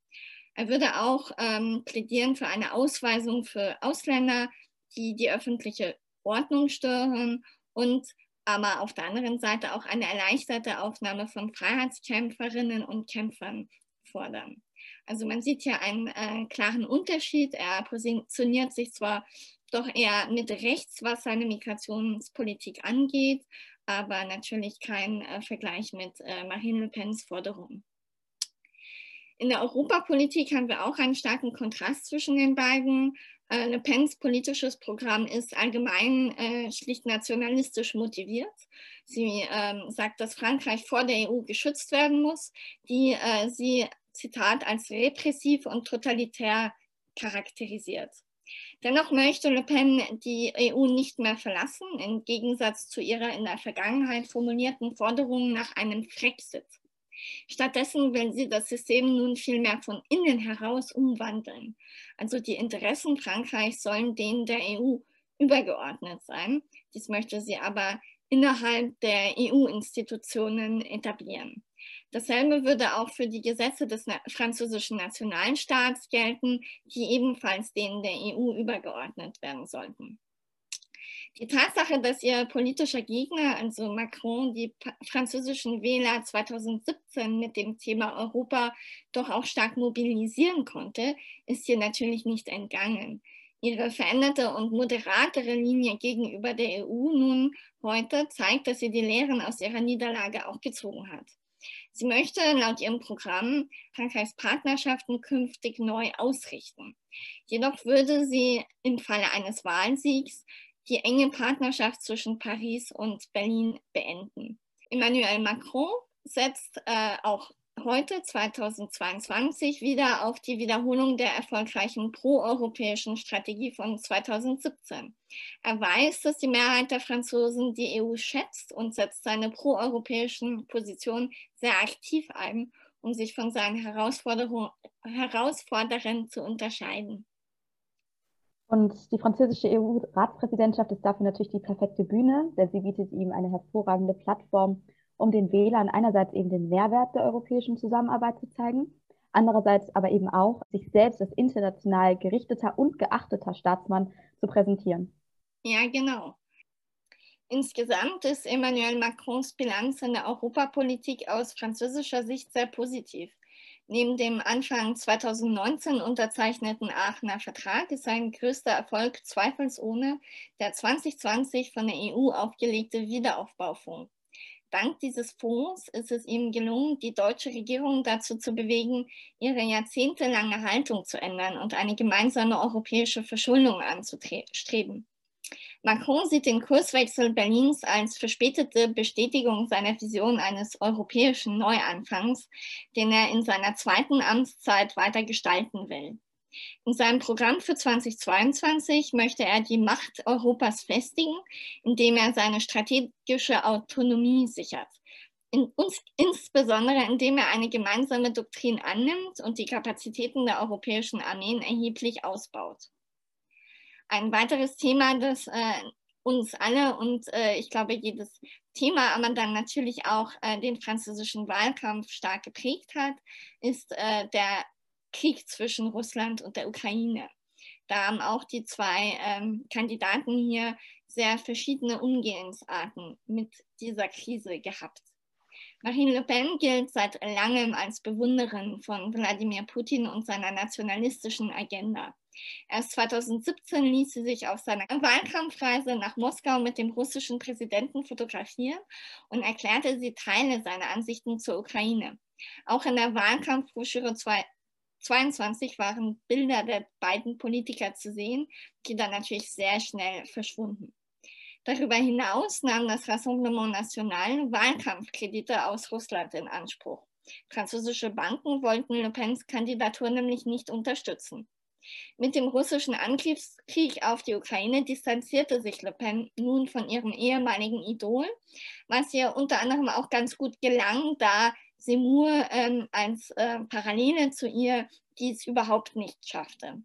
Er würde auch ähm, plädieren für eine Ausweisung für Ausländer, die die öffentliche Ordnung stören und aber auf der anderen Seite auch eine erleichterte Aufnahme von Freiheitskämpferinnen und Kämpfern fordern. Also man sieht hier einen äh, klaren Unterschied. Er positioniert sich zwar doch eher mit rechts, was seine Migrationspolitik angeht, aber natürlich kein äh, Vergleich mit äh, Marine Le Pens Forderungen. In der Europapolitik haben wir auch einen starken Kontrast zwischen den beiden. Äh, Le Pens politisches Programm ist allgemein äh, schlicht nationalistisch motiviert. Sie ähm, sagt, dass Frankreich vor der EU geschützt werden muss, die äh, sie, Zitat, als repressiv und totalitär charakterisiert. Dennoch möchte Le Pen die EU nicht mehr verlassen, im Gegensatz zu ihrer in der Vergangenheit formulierten Forderung nach einem Frexit. Stattdessen will sie das System nun vielmehr von innen heraus umwandeln. Also die Interessen Frankreichs sollen denen der EU übergeordnet sein. Dies möchte sie aber innerhalb der EU-Institutionen etablieren. Dasselbe würde auch für die Gesetze des französischen Nationalstaats gelten, die ebenfalls denen der EU übergeordnet werden sollten. Die Tatsache, dass ihr politischer Gegner, also Macron, die französischen Wähler 2017 mit dem Thema Europa doch auch stark mobilisieren konnte, ist ihr natürlich nicht entgangen. Ihre veränderte und moderatere Linie gegenüber der EU nun heute zeigt, dass sie die Lehren aus ihrer Niederlage auch gezogen hat. Sie möchte laut ihrem Programm Frankreichs Partnerschaften künftig neu ausrichten. Jedoch würde sie im Falle eines Wahlsiegs die enge Partnerschaft zwischen Paris und Berlin beenden. Emmanuel Macron setzt äh, auch heute 2022 wieder auf die Wiederholung der erfolgreichen proeuropäischen Strategie von 2017. Er weiß, dass die Mehrheit der Franzosen die EU schätzt und setzt seine proeuropäischen Positionen sehr aktiv ein, um sich von seinen Herausforderungen zu unterscheiden. Und die französische EU-Ratspräsidentschaft ist dafür natürlich die perfekte Bühne, denn sie bietet ihm eine hervorragende Plattform, um den Wählern einerseits eben den Mehrwert der europäischen Zusammenarbeit zu zeigen, andererseits aber eben auch sich selbst als international gerichteter und geachteter Staatsmann zu präsentieren. Ja, genau. Insgesamt ist Emmanuel Macrons Bilanz in der Europapolitik aus französischer Sicht sehr positiv. Neben dem Anfang 2019 unterzeichneten Aachener Vertrag ist sein größter Erfolg zweifelsohne der 2020 von der EU aufgelegte Wiederaufbaufonds. Dank dieses Fonds ist es ihm gelungen, die deutsche Regierung dazu zu bewegen, ihre jahrzehntelange Haltung zu ändern und eine gemeinsame europäische Verschuldung anzustreben. Macron sieht den Kurswechsel Berlins als verspätete Bestätigung seiner Vision eines europäischen Neuanfangs, den er in seiner zweiten Amtszeit weiter gestalten will. In seinem Programm für 2022 möchte er die Macht Europas festigen, indem er seine strategische Autonomie sichert. In uns, insbesondere indem er eine gemeinsame Doktrin annimmt und die Kapazitäten der europäischen Armeen erheblich ausbaut. Ein weiteres Thema, das äh, uns alle und äh, ich glaube jedes Thema, aber dann natürlich auch äh, den französischen Wahlkampf stark geprägt hat, ist äh, der Krieg zwischen Russland und der Ukraine. Da haben auch die zwei ähm, Kandidaten hier sehr verschiedene Umgehensarten mit dieser Krise gehabt. Marine Le Pen gilt seit langem als Bewunderin von Wladimir Putin und seiner nationalistischen Agenda. Erst 2017 ließ sie sich auf seiner Wahlkampfreise nach Moskau mit dem russischen Präsidenten fotografieren und erklärte sie Teile seiner Ansichten zur Ukraine. Auch in der Wahlkampfbroschüre 22 waren Bilder der beiden Politiker zu sehen, die dann natürlich sehr schnell verschwunden. Darüber hinaus nahm das Rassemblement National Wahlkampfkredite aus Russland in Anspruch. Französische Banken wollten Le Pens Kandidatur nämlich nicht unterstützen. Mit dem russischen Angriffskrieg auf die Ukraine distanzierte sich Le Pen nun von ihrem ehemaligen Idol, was ihr unter anderem auch ganz gut gelang, da Seymour ähm, als äh, Parallele zu ihr dies überhaupt nicht schaffte.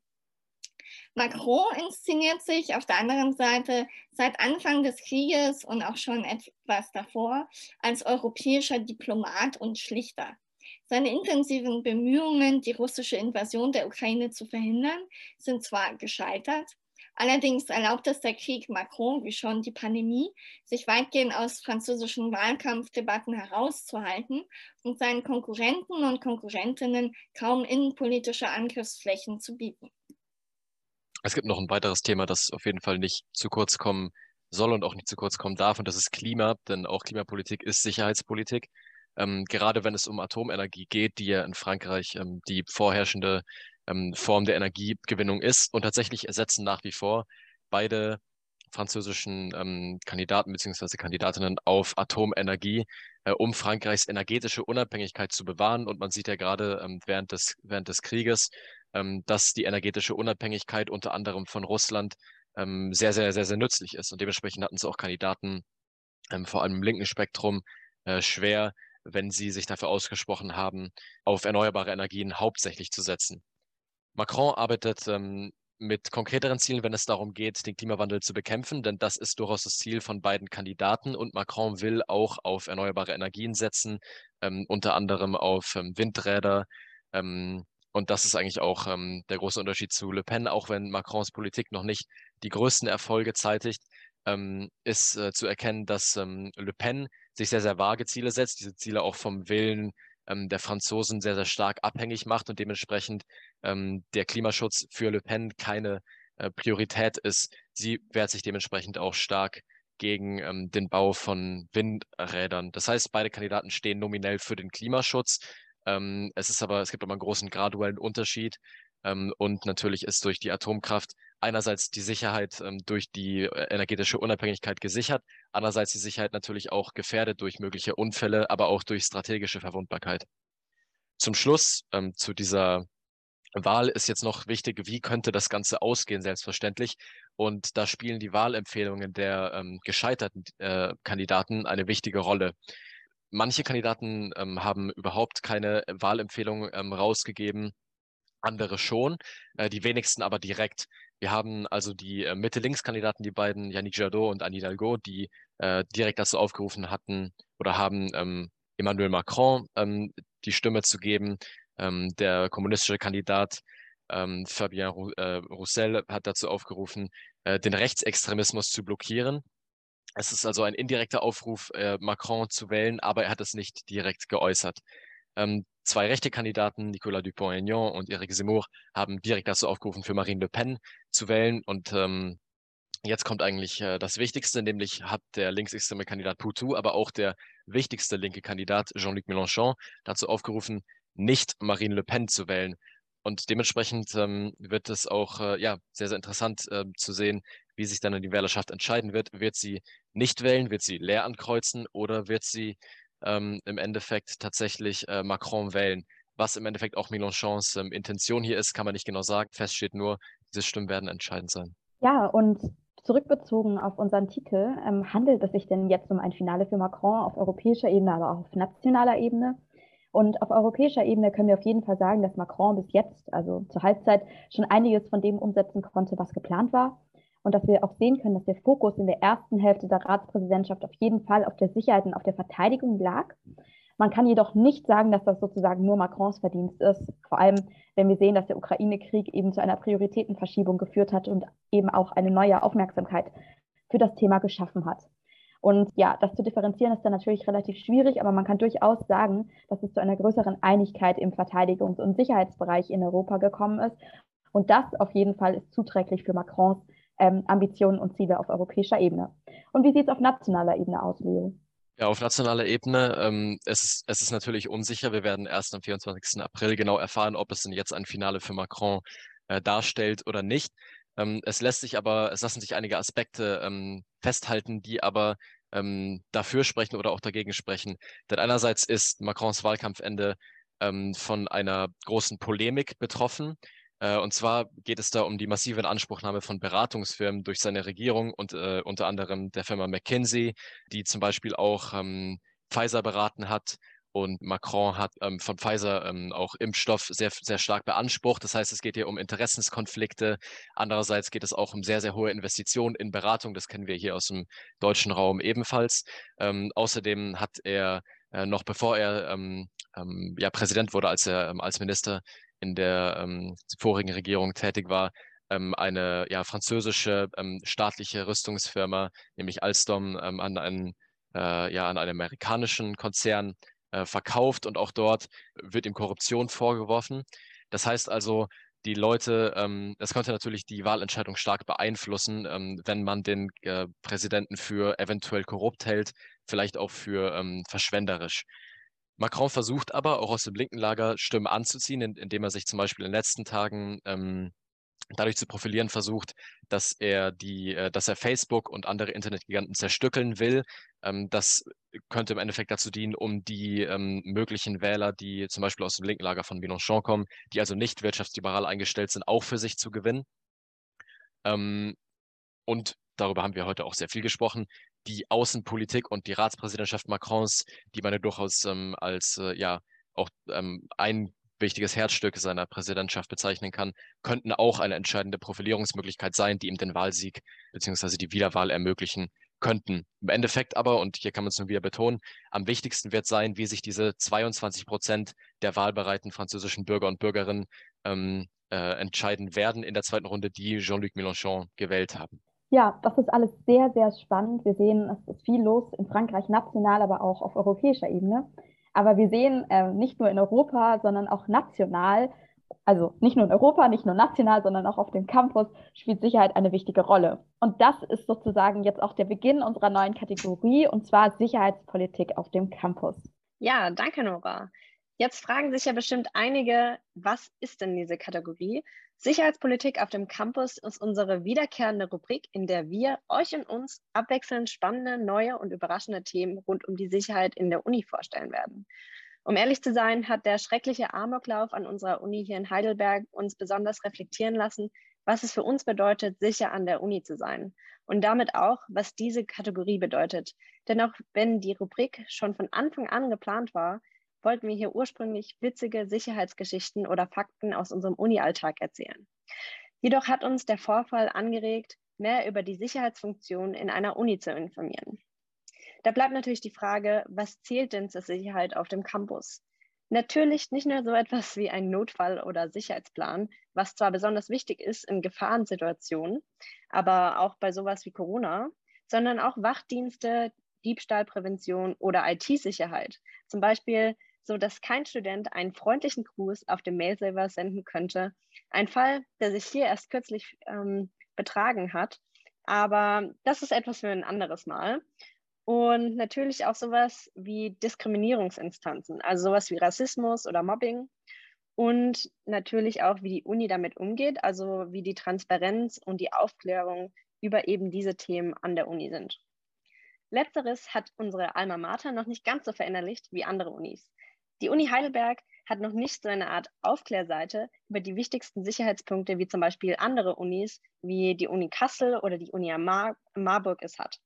Macron inszeniert sich auf der anderen Seite seit Anfang des Krieges und auch schon etwas davor als europäischer Diplomat und Schlichter. Seine intensiven Bemühungen, die russische Invasion der Ukraine zu verhindern, sind zwar gescheitert, allerdings erlaubt es der Krieg Macron, wie schon die Pandemie, sich weitgehend aus französischen Wahlkampfdebatten herauszuhalten und seinen Konkurrenten und Konkurrentinnen kaum innenpolitische Angriffsflächen zu bieten. Es gibt noch ein weiteres Thema, das auf jeden Fall nicht zu kurz kommen soll und auch nicht zu kurz kommen darf, und das ist Klima, denn auch Klimapolitik ist Sicherheitspolitik ähm, gerade wenn es um Atomenergie geht, die ja in Frankreich ähm, die vorherrschende ähm, Form der Energiegewinnung ist. Und tatsächlich ersetzen nach wie vor beide französischen ähm, Kandidaten bzw. Kandidatinnen auf Atomenergie, äh, um Frankreichs energetische Unabhängigkeit zu bewahren. Und man sieht ja gerade ähm, während, des, während des Krieges, ähm, dass die energetische Unabhängigkeit unter anderem von Russland sehr, sehr, sehr, sehr nützlich ist. Und dementsprechend hatten es auch Kandidaten, vor allem im linken Spektrum, äh, schwer, wenn sie sich dafür ausgesprochen haben, auf erneuerbare Energien hauptsächlich zu setzen. Macron arbeitet ähm, mit konkreteren Zielen, wenn es darum geht, den Klimawandel zu bekämpfen, denn das ist durchaus das Ziel von beiden Kandidaten und Macron will auch auf erneuerbare Energien setzen, ähm, unter anderem auf ähm, Windräder. Ähm, und das ist eigentlich auch ähm, der große Unterschied zu Le Pen, auch wenn Macrons Politik noch nicht die größten Erfolge zeitigt, ähm, ist äh, zu erkennen, dass Le Pen sich sehr, sehr vage Ziele setzt, diese Ziele auch vom Willen ähm, der Franzosen sehr, sehr stark abhängig macht und dementsprechend ähm, der Klimaschutz für Le Pen keine äh, Priorität ist. Sie wehrt sich dementsprechend auch stark gegen ähm, den Bau von Windrädern. Das heißt, beide Kandidaten stehen nominell für den Klimaschutz. Ähm, es ist aber, es gibt aber einen großen graduellen Unterschied. Ähm, und natürlich ist durch die Atomkraft einerseits die Sicherheit ähm, durch die äh, energetische Unabhängigkeit gesichert, andererseits die Sicherheit natürlich auch gefährdet durch mögliche Unfälle, aber auch durch strategische Verwundbarkeit. Zum Schluss ähm, zu dieser Wahl ist jetzt noch wichtig, wie könnte das Ganze ausgehen, selbstverständlich. Und da spielen die Wahlempfehlungen der ähm, gescheiterten äh, Kandidaten eine wichtige Rolle. Manche Kandidaten ähm, haben überhaupt keine Wahlempfehlung ähm, rausgegeben, andere schon, äh, die wenigsten aber direkt. Wir haben also die äh, Mitte-Links-Kandidaten, die beiden, Yannick Jadot und Anne Hidalgo, die äh, direkt dazu aufgerufen hatten oder haben, ähm, Emmanuel Macron ähm, die Stimme zu geben. Ähm, der kommunistische Kandidat ähm, Fabien Roussel hat dazu aufgerufen, äh, den Rechtsextremismus zu blockieren. Es ist also ein indirekter Aufruf, äh, Macron zu wählen, aber er hat es nicht direkt geäußert. Ähm, zwei rechte Kandidaten, Nicolas Dupont-Aignan und Eric Zemmour, haben direkt dazu aufgerufen, für Marine Le Pen zu wählen. Und ähm, jetzt kommt eigentlich äh, das Wichtigste, nämlich hat der linksextreme Kandidat Poutou, aber auch der wichtigste linke Kandidat Jean-Luc Mélenchon dazu aufgerufen, nicht Marine Le Pen zu wählen. Und dementsprechend ähm, wird es auch äh, ja, sehr, sehr interessant äh, zu sehen, wie sich dann die Wählerschaft entscheiden wird. Wird sie nicht wählen, wird sie leer ankreuzen oder wird sie ähm, im Endeffekt tatsächlich äh, Macron wählen? Was im Endeffekt auch Mélenchons ähm, Intention hier ist, kann man nicht genau sagen. Fest steht nur, diese Stimmen werden entscheidend sein. Ja, und zurückbezogen auf unseren Titel, ähm, handelt es sich denn jetzt um ein Finale für Macron auf europäischer Ebene, aber auch auf nationaler Ebene? Und auf europäischer Ebene können wir auf jeden Fall sagen, dass Macron bis jetzt, also zur Halbzeit, schon einiges von dem umsetzen konnte, was geplant war. Und dass wir auch sehen können, dass der Fokus in der ersten Hälfte der Ratspräsidentschaft auf jeden Fall auf der Sicherheit und auf der Verteidigung lag. Man kann jedoch nicht sagen, dass das sozusagen nur Macrons Verdienst ist. Vor allem, wenn wir sehen, dass der Ukraine-Krieg eben zu einer Prioritätenverschiebung geführt hat und eben auch eine neue Aufmerksamkeit für das Thema geschaffen hat. Und ja, das zu differenzieren ist dann natürlich relativ schwierig, aber man kann durchaus sagen, dass es zu einer größeren Einigkeit im Verteidigungs- und Sicherheitsbereich in Europa gekommen ist. Und das auf jeden Fall ist zuträglich für Macrons ähm, Ambitionen und Ziele auf europäischer Ebene. Und wie sieht es auf nationaler Ebene aus, Leo? Ja, auf nationaler Ebene, ähm, es, ist, es ist natürlich unsicher. Wir werden erst am 24. April genau erfahren, ob es denn jetzt ein Finale für Macron äh, darstellt oder nicht. Ähm, es lässt sich aber, es lassen sich einige Aspekte ähm, festhalten, die aber ähm, dafür sprechen oder auch dagegen sprechen. Denn einerseits ist Macrons Wahlkampfende ähm, von einer großen Polemik betroffen. Äh, und zwar geht es da um die massive Inanspruchnahme von Beratungsfirmen durch seine Regierung und äh, unter anderem der Firma McKinsey, die zum Beispiel auch ähm, Pfizer beraten hat und Macron hat ähm, von Pfizer ähm, auch Impfstoff sehr, sehr stark beansprucht. Das heißt, es geht hier um Interessenskonflikte. Andererseits geht es auch um sehr, sehr hohe Investitionen in Beratung. Das kennen wir hier aus dem deutschen Raum ebenfalls. Ähm, außerdem hat er äh, noch bevor er ähm, ähm, ja, Präsident wurde, als er als Minister in der vorigen Regierung tätig war, eine ja, französische staatliche Rüstungsfirma, nämlich Alstom, an einen äh, ja, an einen amerikanischen Konzern äh, verkauft und auch dort wird ihm Korruption vorgeworfen. Das heißt also, die Leute, ähm, das könnte natürlich die Wahlentscheidung stark beeinflussen, ähm, wenn man den äh, Präsidenten für eventuell korrupt hält, vielleicht auch für ähm, verschwenderisch. Macron versucht aber auch aus dem linken Lager Stimmen anzuziehen, indem er sich zum Beispiel in den letzten Tagen ähm, dadurch zu profilieren versucht, dass er die, äh, dass er Facebook und andere Internetgiganten zerstückeln will. Ähm, das könnte im Endeffekt dazu dienen, um die ähm, möglichen Wähler, die zum Beispiel aus dem linken Lager von Mélenchon kommen, die also nicht wirtschaftsliberal eingestellt sind, auch für sich zu gewinnen. Ähm, und darüber haben wir heute auch sehr viel gesprochen. Die Außenpolitik und die Ratspräsidentschaft Macrons, die man ja durchaus als äh, ja auch ein wichtiges Herzstück seiner Präsidentschaft bezeichnen kann, könnten auch eine entscheidende Profilierungsmöglichkeit sein, die ihm den Wahlsieg bzw. die Wiederwahl ermöglichen könnten. Im Endeffekt aber, und hier kann man es nur wieder betonen, am wichtigsten wird sein, wie sich diese 22 Prozent der wahlbereiten französischen Bürger und Bürgerinnen ähm, äh, entscheiden werden in der zweiten Runde, die Jean-Luc Mélenchon gewählt haben. Ja, das ist alles sehr, sehr spannend. Wir sehen, es ist viel los in Frankreich national, aber auch auf europäischer Ebene. Aber wir sehen äh, nicht nur in Europa, sondern auch national, also nicht nur in Europa, nicht nur national, sondern auch auf dem Campus spielt Sicherheit eine wichtige Rolle. Und das ist sozusagen jetzt auch der Beginn unserer neuen Kategorie, und zwar Sicherheitspolitik auf dem Campus. Ja, danke, Nora. Jetzt fragen sich ja bestimmt einige, was ist denn diese Kategorie? Sicherheitspolitik auf dem Campus ist unsere wiederkehrende Rubrik, in der wir euch und uns abwechselnd spannende, neue und überraschende Themen rund um die Sicherheit in der Uni vorstellen werden. Um ehrlich zu sein, hat der schreckliche Amoklauf an unserer Uni hier in Heidelberg uns besonders reflektieren lassen, was es für uns bedeutet, sicher an der Uni zu sein. Und damit auch, was diese Kategorie bedeutet. Denn auch wenn die Rubrik schon von Anfang an geplant war, wollten wir hier ursprünglich witzige Sicherheitsgeschichten oder Fakten aus unserem Uni-Alltag erzählen. Jedoch hat uns der Vorfall angeregt, mehr über die Sicherheitsfunktion in einer Uni zu informieren. Da bleibt natürlich die Frage, was zählt denn zur Sicherheit auf dem Campus? Natürlich nicht nur so etwas wie ein Notfall- oder Sicherheitsplan, was zwar besonders wichtig ist in Gefahrensituationen, aber auch bei sowas wie Corona, sondern auch Wachdienste, Diebstahlprävention oder IT-Sicherheit. Zum Beispiel so, dass kein Student einen freundlichen Gruß auf dem Mailserver senden könnte. Ein Fall, der sich hier erst kürzlich ähm, betragen hat. Aber das ist etwas für ein anderes Mal. Und natürlich auch sowas wie Diskriminierungsinstanzen, also sowas wie Rassismus oder Mobbing. Und natürlich auch, wie die Uni damit umgeht, also wie die Transparenz und die Aufklärung über eben diese Themen an der Uni sind. Letzteres hat unsere Alma Mater noch nicht ganz so verinnerlicht wie andere Unis. Die Uni Heidelberg hat noch nicht so eine Art Aufklärseite über die wichtigsten Sicherheitspunkte wie zum Beispiel andere Unis wie die Uni Kassel oder die Uni Mar Marburg es hat,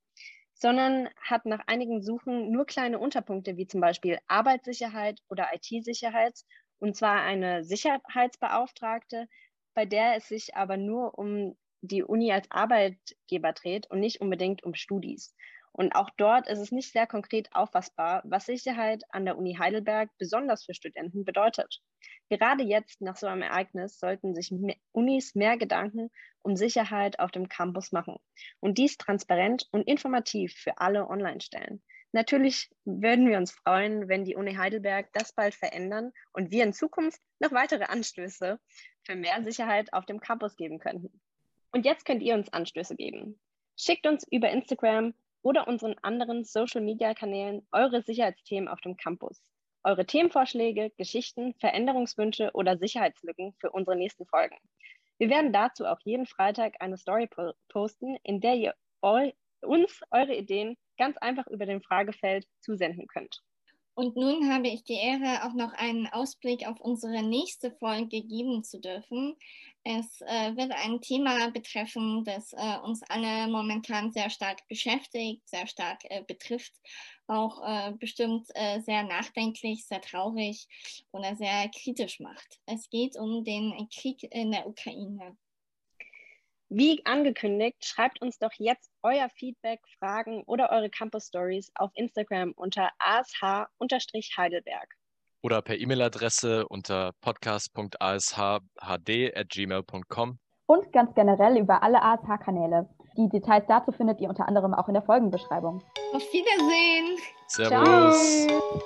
sondern hat nach einigen Suchen nur kleine Unterpunkte wie zum Beispiel Arbeitssicherheit oder IT-Sicherheit und zwar eine Sicherheitsbeauftragte, bei der es sich aber nur um die Uni als Arbeitgeber dreht und nicht unbedingt um Studis. Und auch dort ist es nicht sehr konkret auffassbar, was Sicherheit an der Uni Heidelberg besonders für Studenten bedeutet. Gerade jetzt nach so einem Ereignis sollten sich Unis mehr Gedanken um Sicherheit auf dem Campus machen und dies transparent und informativ für alle online stellen. Natürlich würden wir uns freuen, wenn die Uni Heidelberg das bald verändern und wir in Zukunft noch weitere Anstöße für mehr Sicherheit auf dem Campus geben könnten. Und jetzt könnt ihr uns Anstöße geben. Schickt uns über Instagram oder unseren anderen Social-Media-Kanälen eure Sicherheitsthemen auf dem Campus. Eure Themenvorschläge, Geschichten, Veränderungswünsche oder Sicherheitslücken für unsere nächsten Folgen. Wir werden dazu auch jeden Freitag eine Story posten, in der ihr uns eure Ideen ganz einfach über dem Fragefeld zusenden könnt. Und nun habe ich die Ehre, auch noch einen Ausblick auf unsere nächste Folge geben zu dürfen. Es äh, wird ein Thema betreffen, das äh, uns alle momentan sehr stark beschäftigt, sehr stark äh, betrifft, auch äh, bestimmt äh, sehr nachdenklich, sehr traurig oder sehr kritisch macht. Es geht um den Krieg in der Ukraine. Wie angekündigt, schreibt uns doch jetzt euer Feedback, Fragen oder eure Campus Stories auf Instagram unter ash-heidelberg. Oder per E-Mail-Adresse unter podcast.ashhd.gmail.com. Und ganz generell über alle ASH-Kanäle. Die Details dazu findet ihr unter anderem auch in der Folgenbeschreibung. Auf Wiedersehen. Servus. Ciao.